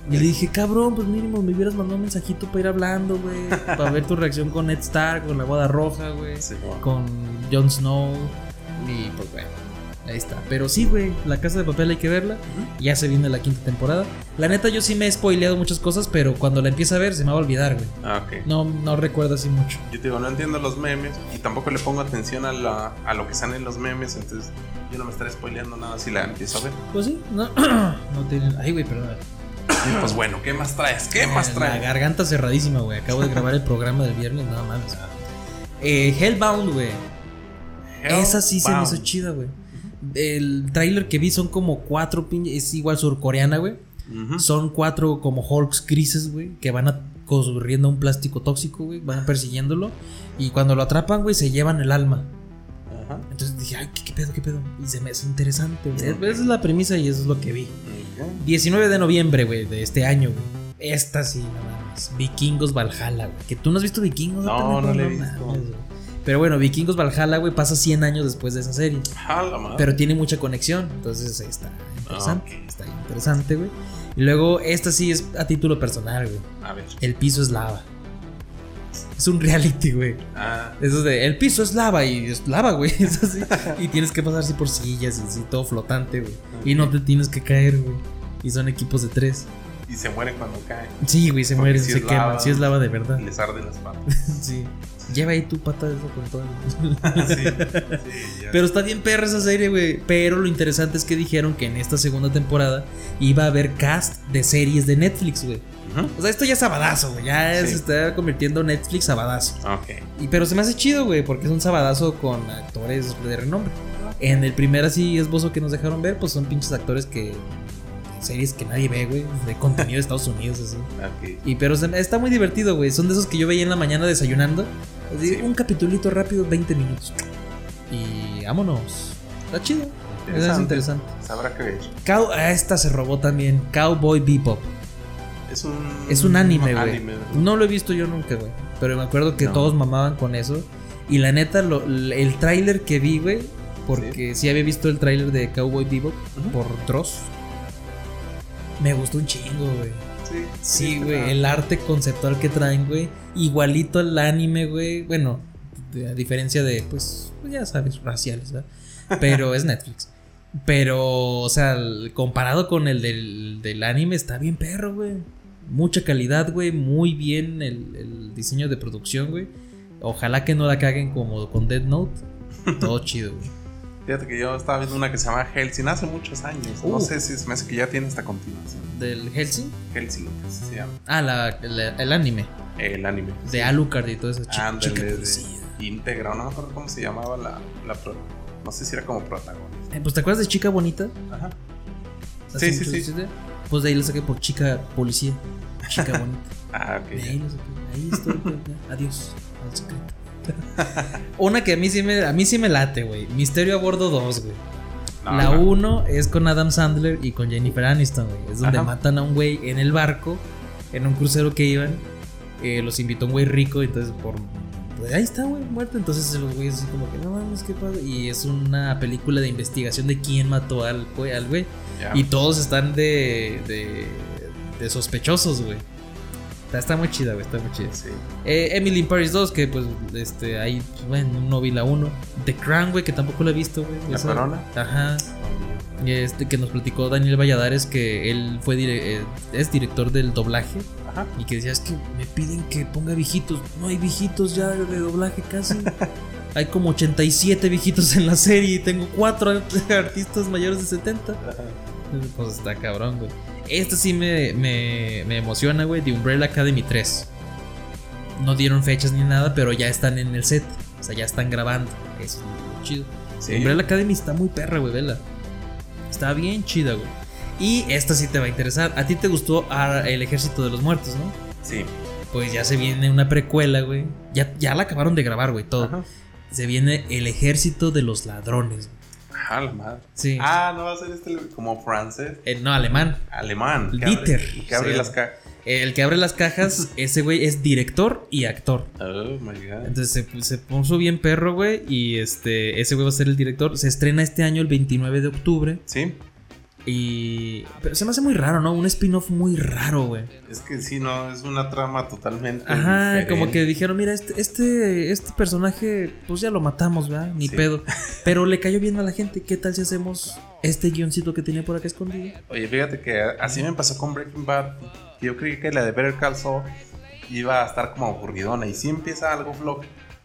Y le dije, cabrón, pues mínimo me hubieras mandado un mensajito para ir hablando, güey. Para ver tu reacción con Ned Stark, con la boda roja, güey. Sí. Con Jon Snow. Y pues, bueno, ahí está. Pero sí, güey, la casa de papel hay que verla. Ya se viene la quinta temporada. La neta, yo sí me he spoileado muchas cosas, pero cuando la empiece a ver se me va a olvidar, güey. Ah, ok. No, no recuerdo así mucho. Yo te digo, no entiendo los memes y tampoco le pongo atención a, la, a lo que sale en los memes, entonces yo no me estaré spoileando nada si la empiezo a ver. Pues sí, no, no tienen. Ay, güey, perdón. Y pues bueno, ¿qué más traes? ¿Qué más La traes? garganta cerradísima, güey. Acabo de grabar el programa del viernes, nada más. Eh, Hellbound, güey. Esa sí se me hizo chida, güey. El tráiler que vi son como cuatro pinches. Es igual surcoreana, güey. Son cuatro como Hulks grises, güey. Que van a corriendo un plástico tóxico, güey. Van persiguiéndolo. Y cuando lo atrapan, güey, se llevan el alma. Ajá. Entonces dije, ay, ¿qué, qué pedo, qué pedo? Y se me hace interesante, güey. Esa es la premisa y eso es lo que vi. Ok. 19 de noviembre, güey, de este año, güey. Esta sí, no mames. Vikingos Valhalla, güey. Que tú no has visto Vikingos, No, no la he mames, visto. güey. Pero bueno, Vikingos Valhalla, güey, pasa 100 años después de esa serie. Ah, la madre. Pero tiene mucha conexión. Entonces está interesante. Ah. Está interesante, güey. Y luego, esta sí es a título personal, güey. A ver. El piso es lava. Es un reality, güey. Ah, Eso de, el piso es lava y es lava, güey. Es así. Y tienes que pasar así por sillas y así, todo flotante, güey. Y no te tienes que caer, güey. Y son equipos de tres. y se mueren cuando caen. Sí, güey, se Porque mueren, si se queman. Sí es lava de verdad. Les arden las patas. Sí. Lleva ahí tu pata de eso con todo. sí, sí, ya. Pero está bien perra esa serie, güey. Pero lo interesante es que dijeron que en esta segunda temporada iba a haber cast de series de Netflix, güey. O sea, esto ya es sabadazo, güey. Ya Sí. se está convirtiendo Netflix sabadazo. Ok. Y, pero se me hace chido, güey, porque es un sabadazo con actores de renombre. En el primer así esbozo que nos dejaron ver, pues son pinches actores que. Series que nadie ve, güey. De contenido de Estados Unidos, así. Y pero está muy divertido, güey. Son de esos que yo veía en la mañana desayunando. Así, Sí. Un capitulito rápido, 20 minutos. Y vámonos. Está chido. Es interesante. Sabrá que ver. Cow ah, esta se robó también. Cowboy Bebop. Es un. Es un anime, güey. No lo he visto yo nunca, güey. Pero me acuerdo que No. todos mamaban con eso. Y la neta, lo- el tráiler que vi, güey. Porque sí. había visto el tráiler de Cowboy Bebop por Dross. Me gustó un chingo, güey. Sí, Sí, güey, el arte conceptual que traen, güey. Igualito al anime, güey. Bueno, a diferencia de, pues, ya sabes, raciales, ¿verdad? Pero es Netflix. Pero, o sea, comparado con el del, del anime, está bien perro, güey. Mucha calidad, güey. Muy bien el, el diseño de producción, güey. Ojalá que no la caguen como con Dead Note. Todo chido, güey. Fíjate que yo estaba viendo una que se llama Helsing hace muchos años. No Uh. sé si se me hace que ya tiene esta continuación. ¿Del Helsing? Helsing, así se llama. Ah, la, la- el anime. El anime. De Alucard y todo eso. Ándale. Integra, no me acuerdo cómo se llamaba la, la pro- No sé si era como protagonista. Eh, pues te acuerdas de Chica Bonita? Ajá. Sí, sí, sí. Pues de ahí lo saqué por Chica Policía. Chica Bonita. Ah, ok. De ahí lo saqué. Ahí estoy. pues. Adiós. Al secreto. Una que a mí sí me, a mí sí me late, güey. Misterio a bordo 2, güey. No, la no. 1 es con Adam Sandler y con Jennifer Aniston, güey. Es donde Ajá. matan a un güey en el barco, en un crucero que iban. Eh, los invitó un güey rico, entonces por. pues, ahí está, güey, muerto. Entonces los güeyes así como que, no mames, qué padre. Y es una película de investigación de quién mató al güey. Al güey. Y todos están de, de, de sospechosos, güey. Está, está muy chida, güey, está muy chida. Sí. Eh, Emily in Paris 2, que pues, este, ahí, pues, bueno, no vi la 1. The Crown, güey, que tampoco la he visto, güey. ¿La corona? Ajá. Y Este, que nos platicó Daniel Valladares que él fue dire- eh, es director del doblaje Ajá. y que decía, es que me piden que ponga viejitos. No hay viejitos ya de doblaje casi. hay como 87 viejitos en la serie y tengo 4 artistas mayores de 70. Pues está cabrón, güey. Este sí me, me, me emociona, güey. The Umbrella Academy 3. No dieron fechas ni nada, pero ya están en el set. O sea, ya están grabando. Eso es lo chido. Sí. Umbrella Academy está muy perra, güey, vela. Está bien chida, güey. Y esta sí te va a interesar. A ti te gustó ah, El Ejército de los Muertos, ¿no? Sí. Pues ya se viene una precuela, güey. Ya, ya la acabaron de grabar, güey, todo. Ajá. Se viene El Ejército de los Ladrones. güey. Ah, la madre. Sí. Ah, no va a ser este como francés. Eh, no, alemán. Alemán. que Dieter, abre- Que abre las cajas. El que abre las cajas, ese güey es director y actor. Oh my god. Entonces se, se puso bien perro, güey. Y este, ese güey va a ser el director. Se estrena este año el 29 de octubre. Sí. Y. Pero se me hace muy raro, ¿no? Un spin-off muy raro, güey. Es que sí, no, es una trama totalmente. Ajá, diferente. como que dijeron, mira, este, este, este personaje, pues ya lo matamos, ¿verdad? Ni Sí. pedo. Pero le cayó bien a la gente. ¿Qué tal si hacemos este guioncito que tenía por acá escondido? Oye, fíjate que así me pasó con Breaking Bad. Yo creí que la de Better Call Saul iba a estar como aburridona. Y sí empieza algo flojo.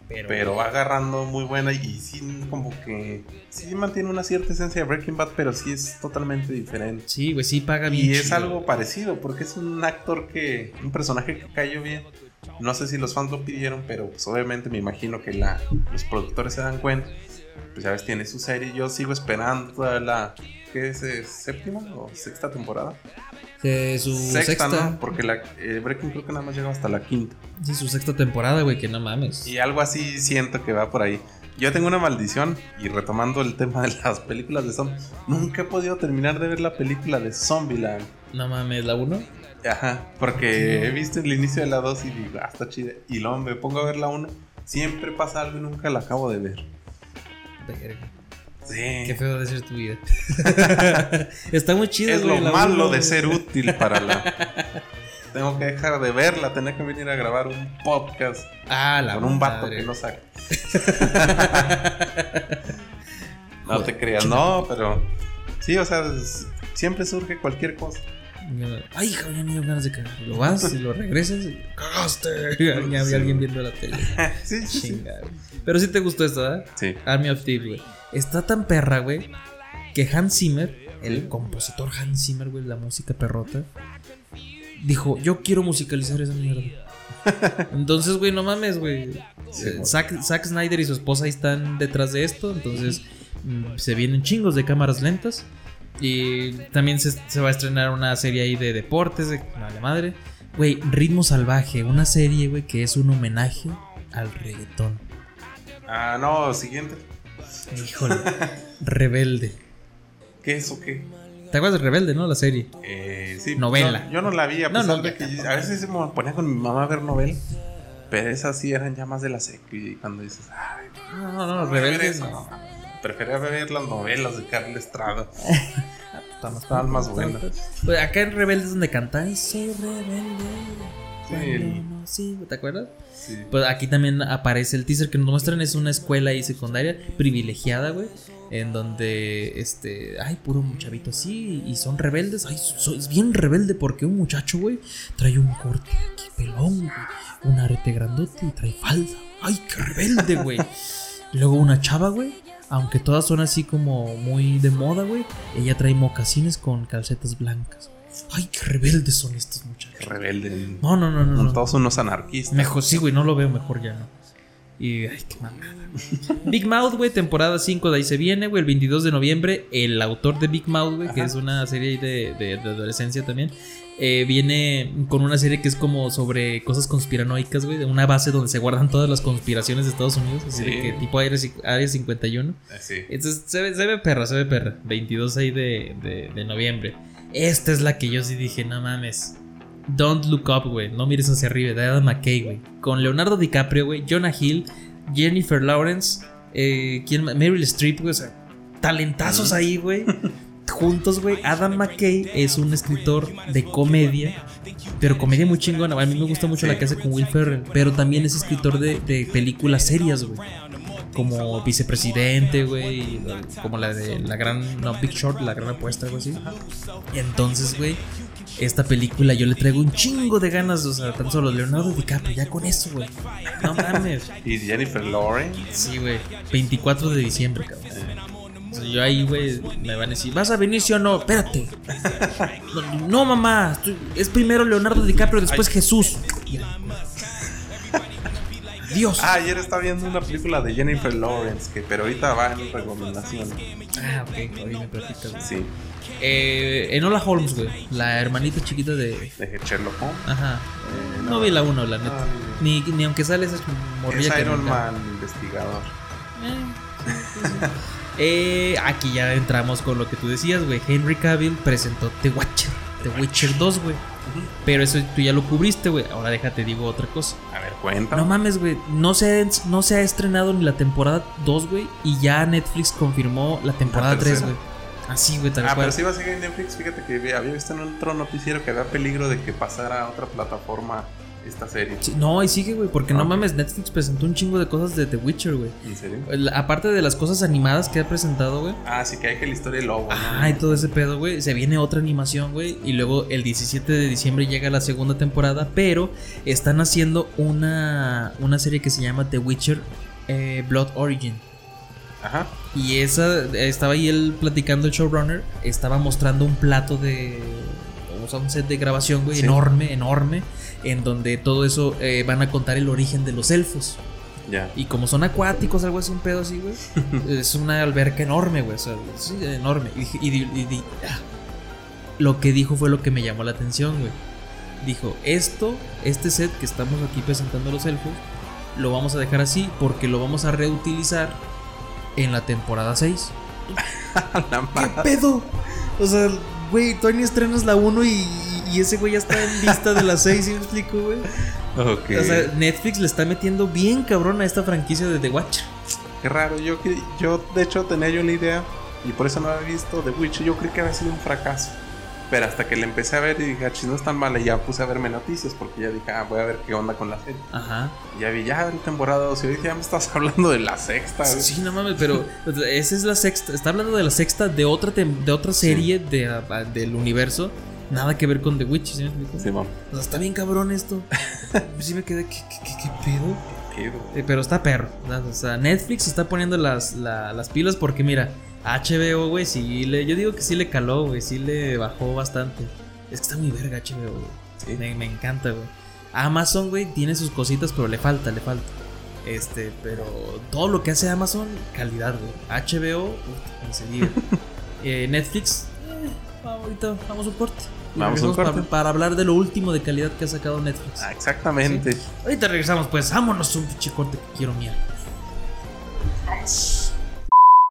Pero va agarrando muy buena y sí como que... Sí mantiene una cierta esencia de Breaking Bad, pero sí es totalmente diferente. Sí, güey, sí paga bien. Y es algo parecido, porque es un actor que... Un personaje que cayó bien. No sé si los fans lo pidieron, pero pues obviamente me imagino que la, los productores se dan cuenta. Pues ya ves, tiene su serie. Yo sigo esperando toda la... ¿Qué es? ¿Séptima o sexta temporada? Su Sexta, sexta. ¿no? Porque la eh, Breaking creo que nada más llega hasta la quinta. Sí, su sexta temporada, güey, que no mames. Y algo así siento que va por ahí. Yo tengo una maldición, y retomando el tema de las películas de zombies, nunca he podido terminar de ver la película de Zombieland. No mames, la uno. Ajá, porque he visto el inicio de la 2 y digo, ah, está chida. Y luego me pongo a ver la 1, siempre pasa algo y nunca la acabo de ver. Verga. Sí. Qué feo de ser tu vida. Está muy chido. es güey, lo malo de ser útil para la... Tengo que dejar de verla, tener que venir a grabar un podcast Ah, la con un vato madre. que no sabe. no te creas, no, pero sí, o sea, siempre surge cualquier cosa. Ay, hija, ya me dio ganas de cagar. Lo vas y lo regresas y cagaste. Ya había alguien viendo la tele. sí, güey. Pero sí te gustó esta, ¿verdad? Sí. Army of Thieves, güey. Está tan perra, güey, que Hans Zimmer, el compositor Hans Zimmer, güey, la música perrota, dijo, yo quiero musicalizar esa mierda. Entonces, güey, no mames, güey. Eh, Zack, Zack Snyder y su esposa ahí están detrás de esto. Entonces, mm, se vienen chingos de cámaras lentas. Y también se, se va a estrenar una serie ahí de deportes, de la madre. Güey, Ritmo Salvaje, una serie, güey, que es un homenaje al reggaetón. Ah, no, siguiente. Híjole. Rebelde. ¿Qué es o qué? ¿Te acuerdas de Rebelde, no? La serie. Eh, sí, Novela. Yo, yo no la vi, a No, pesar no, de que a veces me ponía con mi mamá a ver novela. Pero esas sí eran ya más de la secu. Y cuando dices, ay, No, no, no, Rebelde. eso, no. Prefería ver las novelas de Carl Estrada. Estaban más buenas. Pues acá en Rebelde es donde canta Ay, soy rebelde. Sí, sigo", ¿Te acuerdas? Sí. Pues aquí también aparece el teaser que nos muestran es una escuela ahí secundaria privilegiada, güey. En donde, este, ay, puro chavito así y son rebeldes. Ay, soy es bien rebelde porque un muchacho, güey, trae un corte aquí pelón, güey. Un arete grandote y trae falda. Ay, qué rebelde, güey. Luego una chava, güey. Aunque todas son así como muy de moda, güey. Ella trae mocasines con calcetas blancas. Ay, qué rebeldes son estos muchachos. Rebelde. No, no, no, no. Son no. todos unos anarquistas. Mejor sí, güey, no lo veo, mejor ya no. Y, ay, qué mamada. Big Mouth, güey, temporada 5 de ahí se viene, güey, el 22 de noviembre. El autor de Big Mouth, güey, que es una serie ahí de, de- de adolescencia también, eh, viene con una serie que es como sobre cosas conspiranoicas, güey, de una base donde se guardan todas las conspiraciones de Estados Unidos, así de Sí. que tipo Área, Área 51. Eh, sí. Entonces se ve, se ve perra, se ve perra. 22 ahí de, de- de noviembre. Esta es la que yo sí dije, no mames. Don't Look Up, güey. No mires hacia arriba, de Adam McKay, güey. Con Leonardo DiCaprio, güey. Jonah Hill, Jennifer Lawrence, eh, ¿quién? Meryl Streep, güey. O sea, talentazos ahí, güey. Juntos, güey. Adam McKay es un escritor de comedia, pero comedia muy chingona. A mí me gusta mucho la que hace con Will Ferrell, pero también es escritor de, de películas serias, güey como vicepresidente, güey, como la de la gran, no, Big Short, la gran apuesta, algo así. Y entonces, güey, esta película yo le traigo un chingo de ganas, o sea, tan solo Leonardo DiCaprio, ya con eso, güey. No mames. Y Jennifer Lawrence. Sí, güey, 24 de diciembre, cabrón. Yo ahí, güey, me van a decir, ¿vas a venir sí o no? Espérate. No, no, mamá, estoy- es primero Leonardo DiCaprio, después Jesús. Dios. Ah, ayer estaba viendo una película de Jennifer Lawrence, que pero ahorita va en recomendación. Ah, ok, ahorita me platicas. güey. Sí, Eh, Enola Holmes, güey. La hermanita chiquita de. de Sherlock Holmes. Ajá. Eh, No vi la 1, la neta. Ah, Ni, ni aunque sale esa Es morrilla que Iron Man investigador. Eh, aquí ya entramos con lo que tú decías, güey. Henry Cavill presentó The Watcher. The Witcher 2, güey. Pero eso tú ya lo cubriste, güey. Ahora déjate, digo otra cosa. A ver, cuenta. No mames, güey. No se, ha- no se ha estrenado ni la temporada 2, güey. Y ya Netflix confirmó la temporada La 3, tercera. güey. Así, güey, tal Ah, cual. pero si va a seguir en Netflix. Fíjate que había visto en otro noticiero que había peligro de que pasara a otra plataforma esta serie. Sí, no, y sigue, güey. Porque no Ah. mames, Netflix presentó un chingo de cosas de The Witcher, güey. ¿En serio? Aparte de las cosas animadas que ha presentado, güey. Ah, sí que hay que la historia del lobo. ¿no? Ajá, y todo ese pedo, güey. Se viene otra animación, güey. Y luego el 17 de diciembre llega la segunda temporada. Pero están haciendo una, una serie que se llama The Witcher eh, Blood Origin. Ajá. Y esa, estaba ahí él platicando el showrunner. Estaba mostrando un plato de. O sea, un set de grabación, güey, Sí. enorme, enorme. En donde todo eso eh, van a contar el origen de los elfos. Ya. Y como son acuáticos, algo así, un pedo así, güey. es una alberca enorme, güey. O sea, sí, enorme. Y, y ah. lo que dijo fue lo que me llamó la atención, güey. Dijo, esto, este set que estamos aquí presentando a los elfos, lo vamos a dejar así porque lo vamos a reutilizar en la temporada 6. La ¿Qué pedo? O sea, güey, Tony estrenas la 1 y, y ese güey ya está en lista de la 6, ¿sí me explico, güey? Ok. O sea, Netflix le está metiendo bien cabrón a esta franquicia de The Watcher. Qué raro. Yo, yo, de hecho, tenía yo la idea y por eso no había visto The Witcher. Yo creí que había sido un fracaso. Pero hasta que le empecé a ver y dije, ah, chis, no es tan mala. Y ya puse a verme noticias porque ya dije, ah, voy a ver qué onda con la serie. Ajá. Y ya vi, ya la temporada 2 y ahorita ya me estás hablando de la sexta. güey. Sí, no mames, pero esa es la sexta. Está hablando de la sexta de otra, tem- de otra serie de, ah, del universo. Nada que ver con The Witch, ¿sí me explico? Sí. O sea, está bien cabrón esto. sí me quedé, ¿qué, qué, qué, qué pedo? Pero, Eh, pero está perro. ¿verdad? O sea, Netflix está poniendo las, la- las pilas porque mira, HBO, güey, sí le. Yo digo que sí le caló, güey, sí le bajó bastante. Es que está muy verga HBO, güey. Sí. Me, me encanta, güey. Amazon, güey, tiene sus cositas, pero le falta, le falta. Este, pero todo lo que hace Amazon, calidad, güey. HBO, puta. Eh, Netflix, eh, ahorita vamos a un corte. Vamos a un corte. Para, para hablar de lo último de calidad que ha sacado Netflix. Ah, exactamente. Ahorita regresamos, pues vámonos a un pinche corte que quiero mierda. Vamos.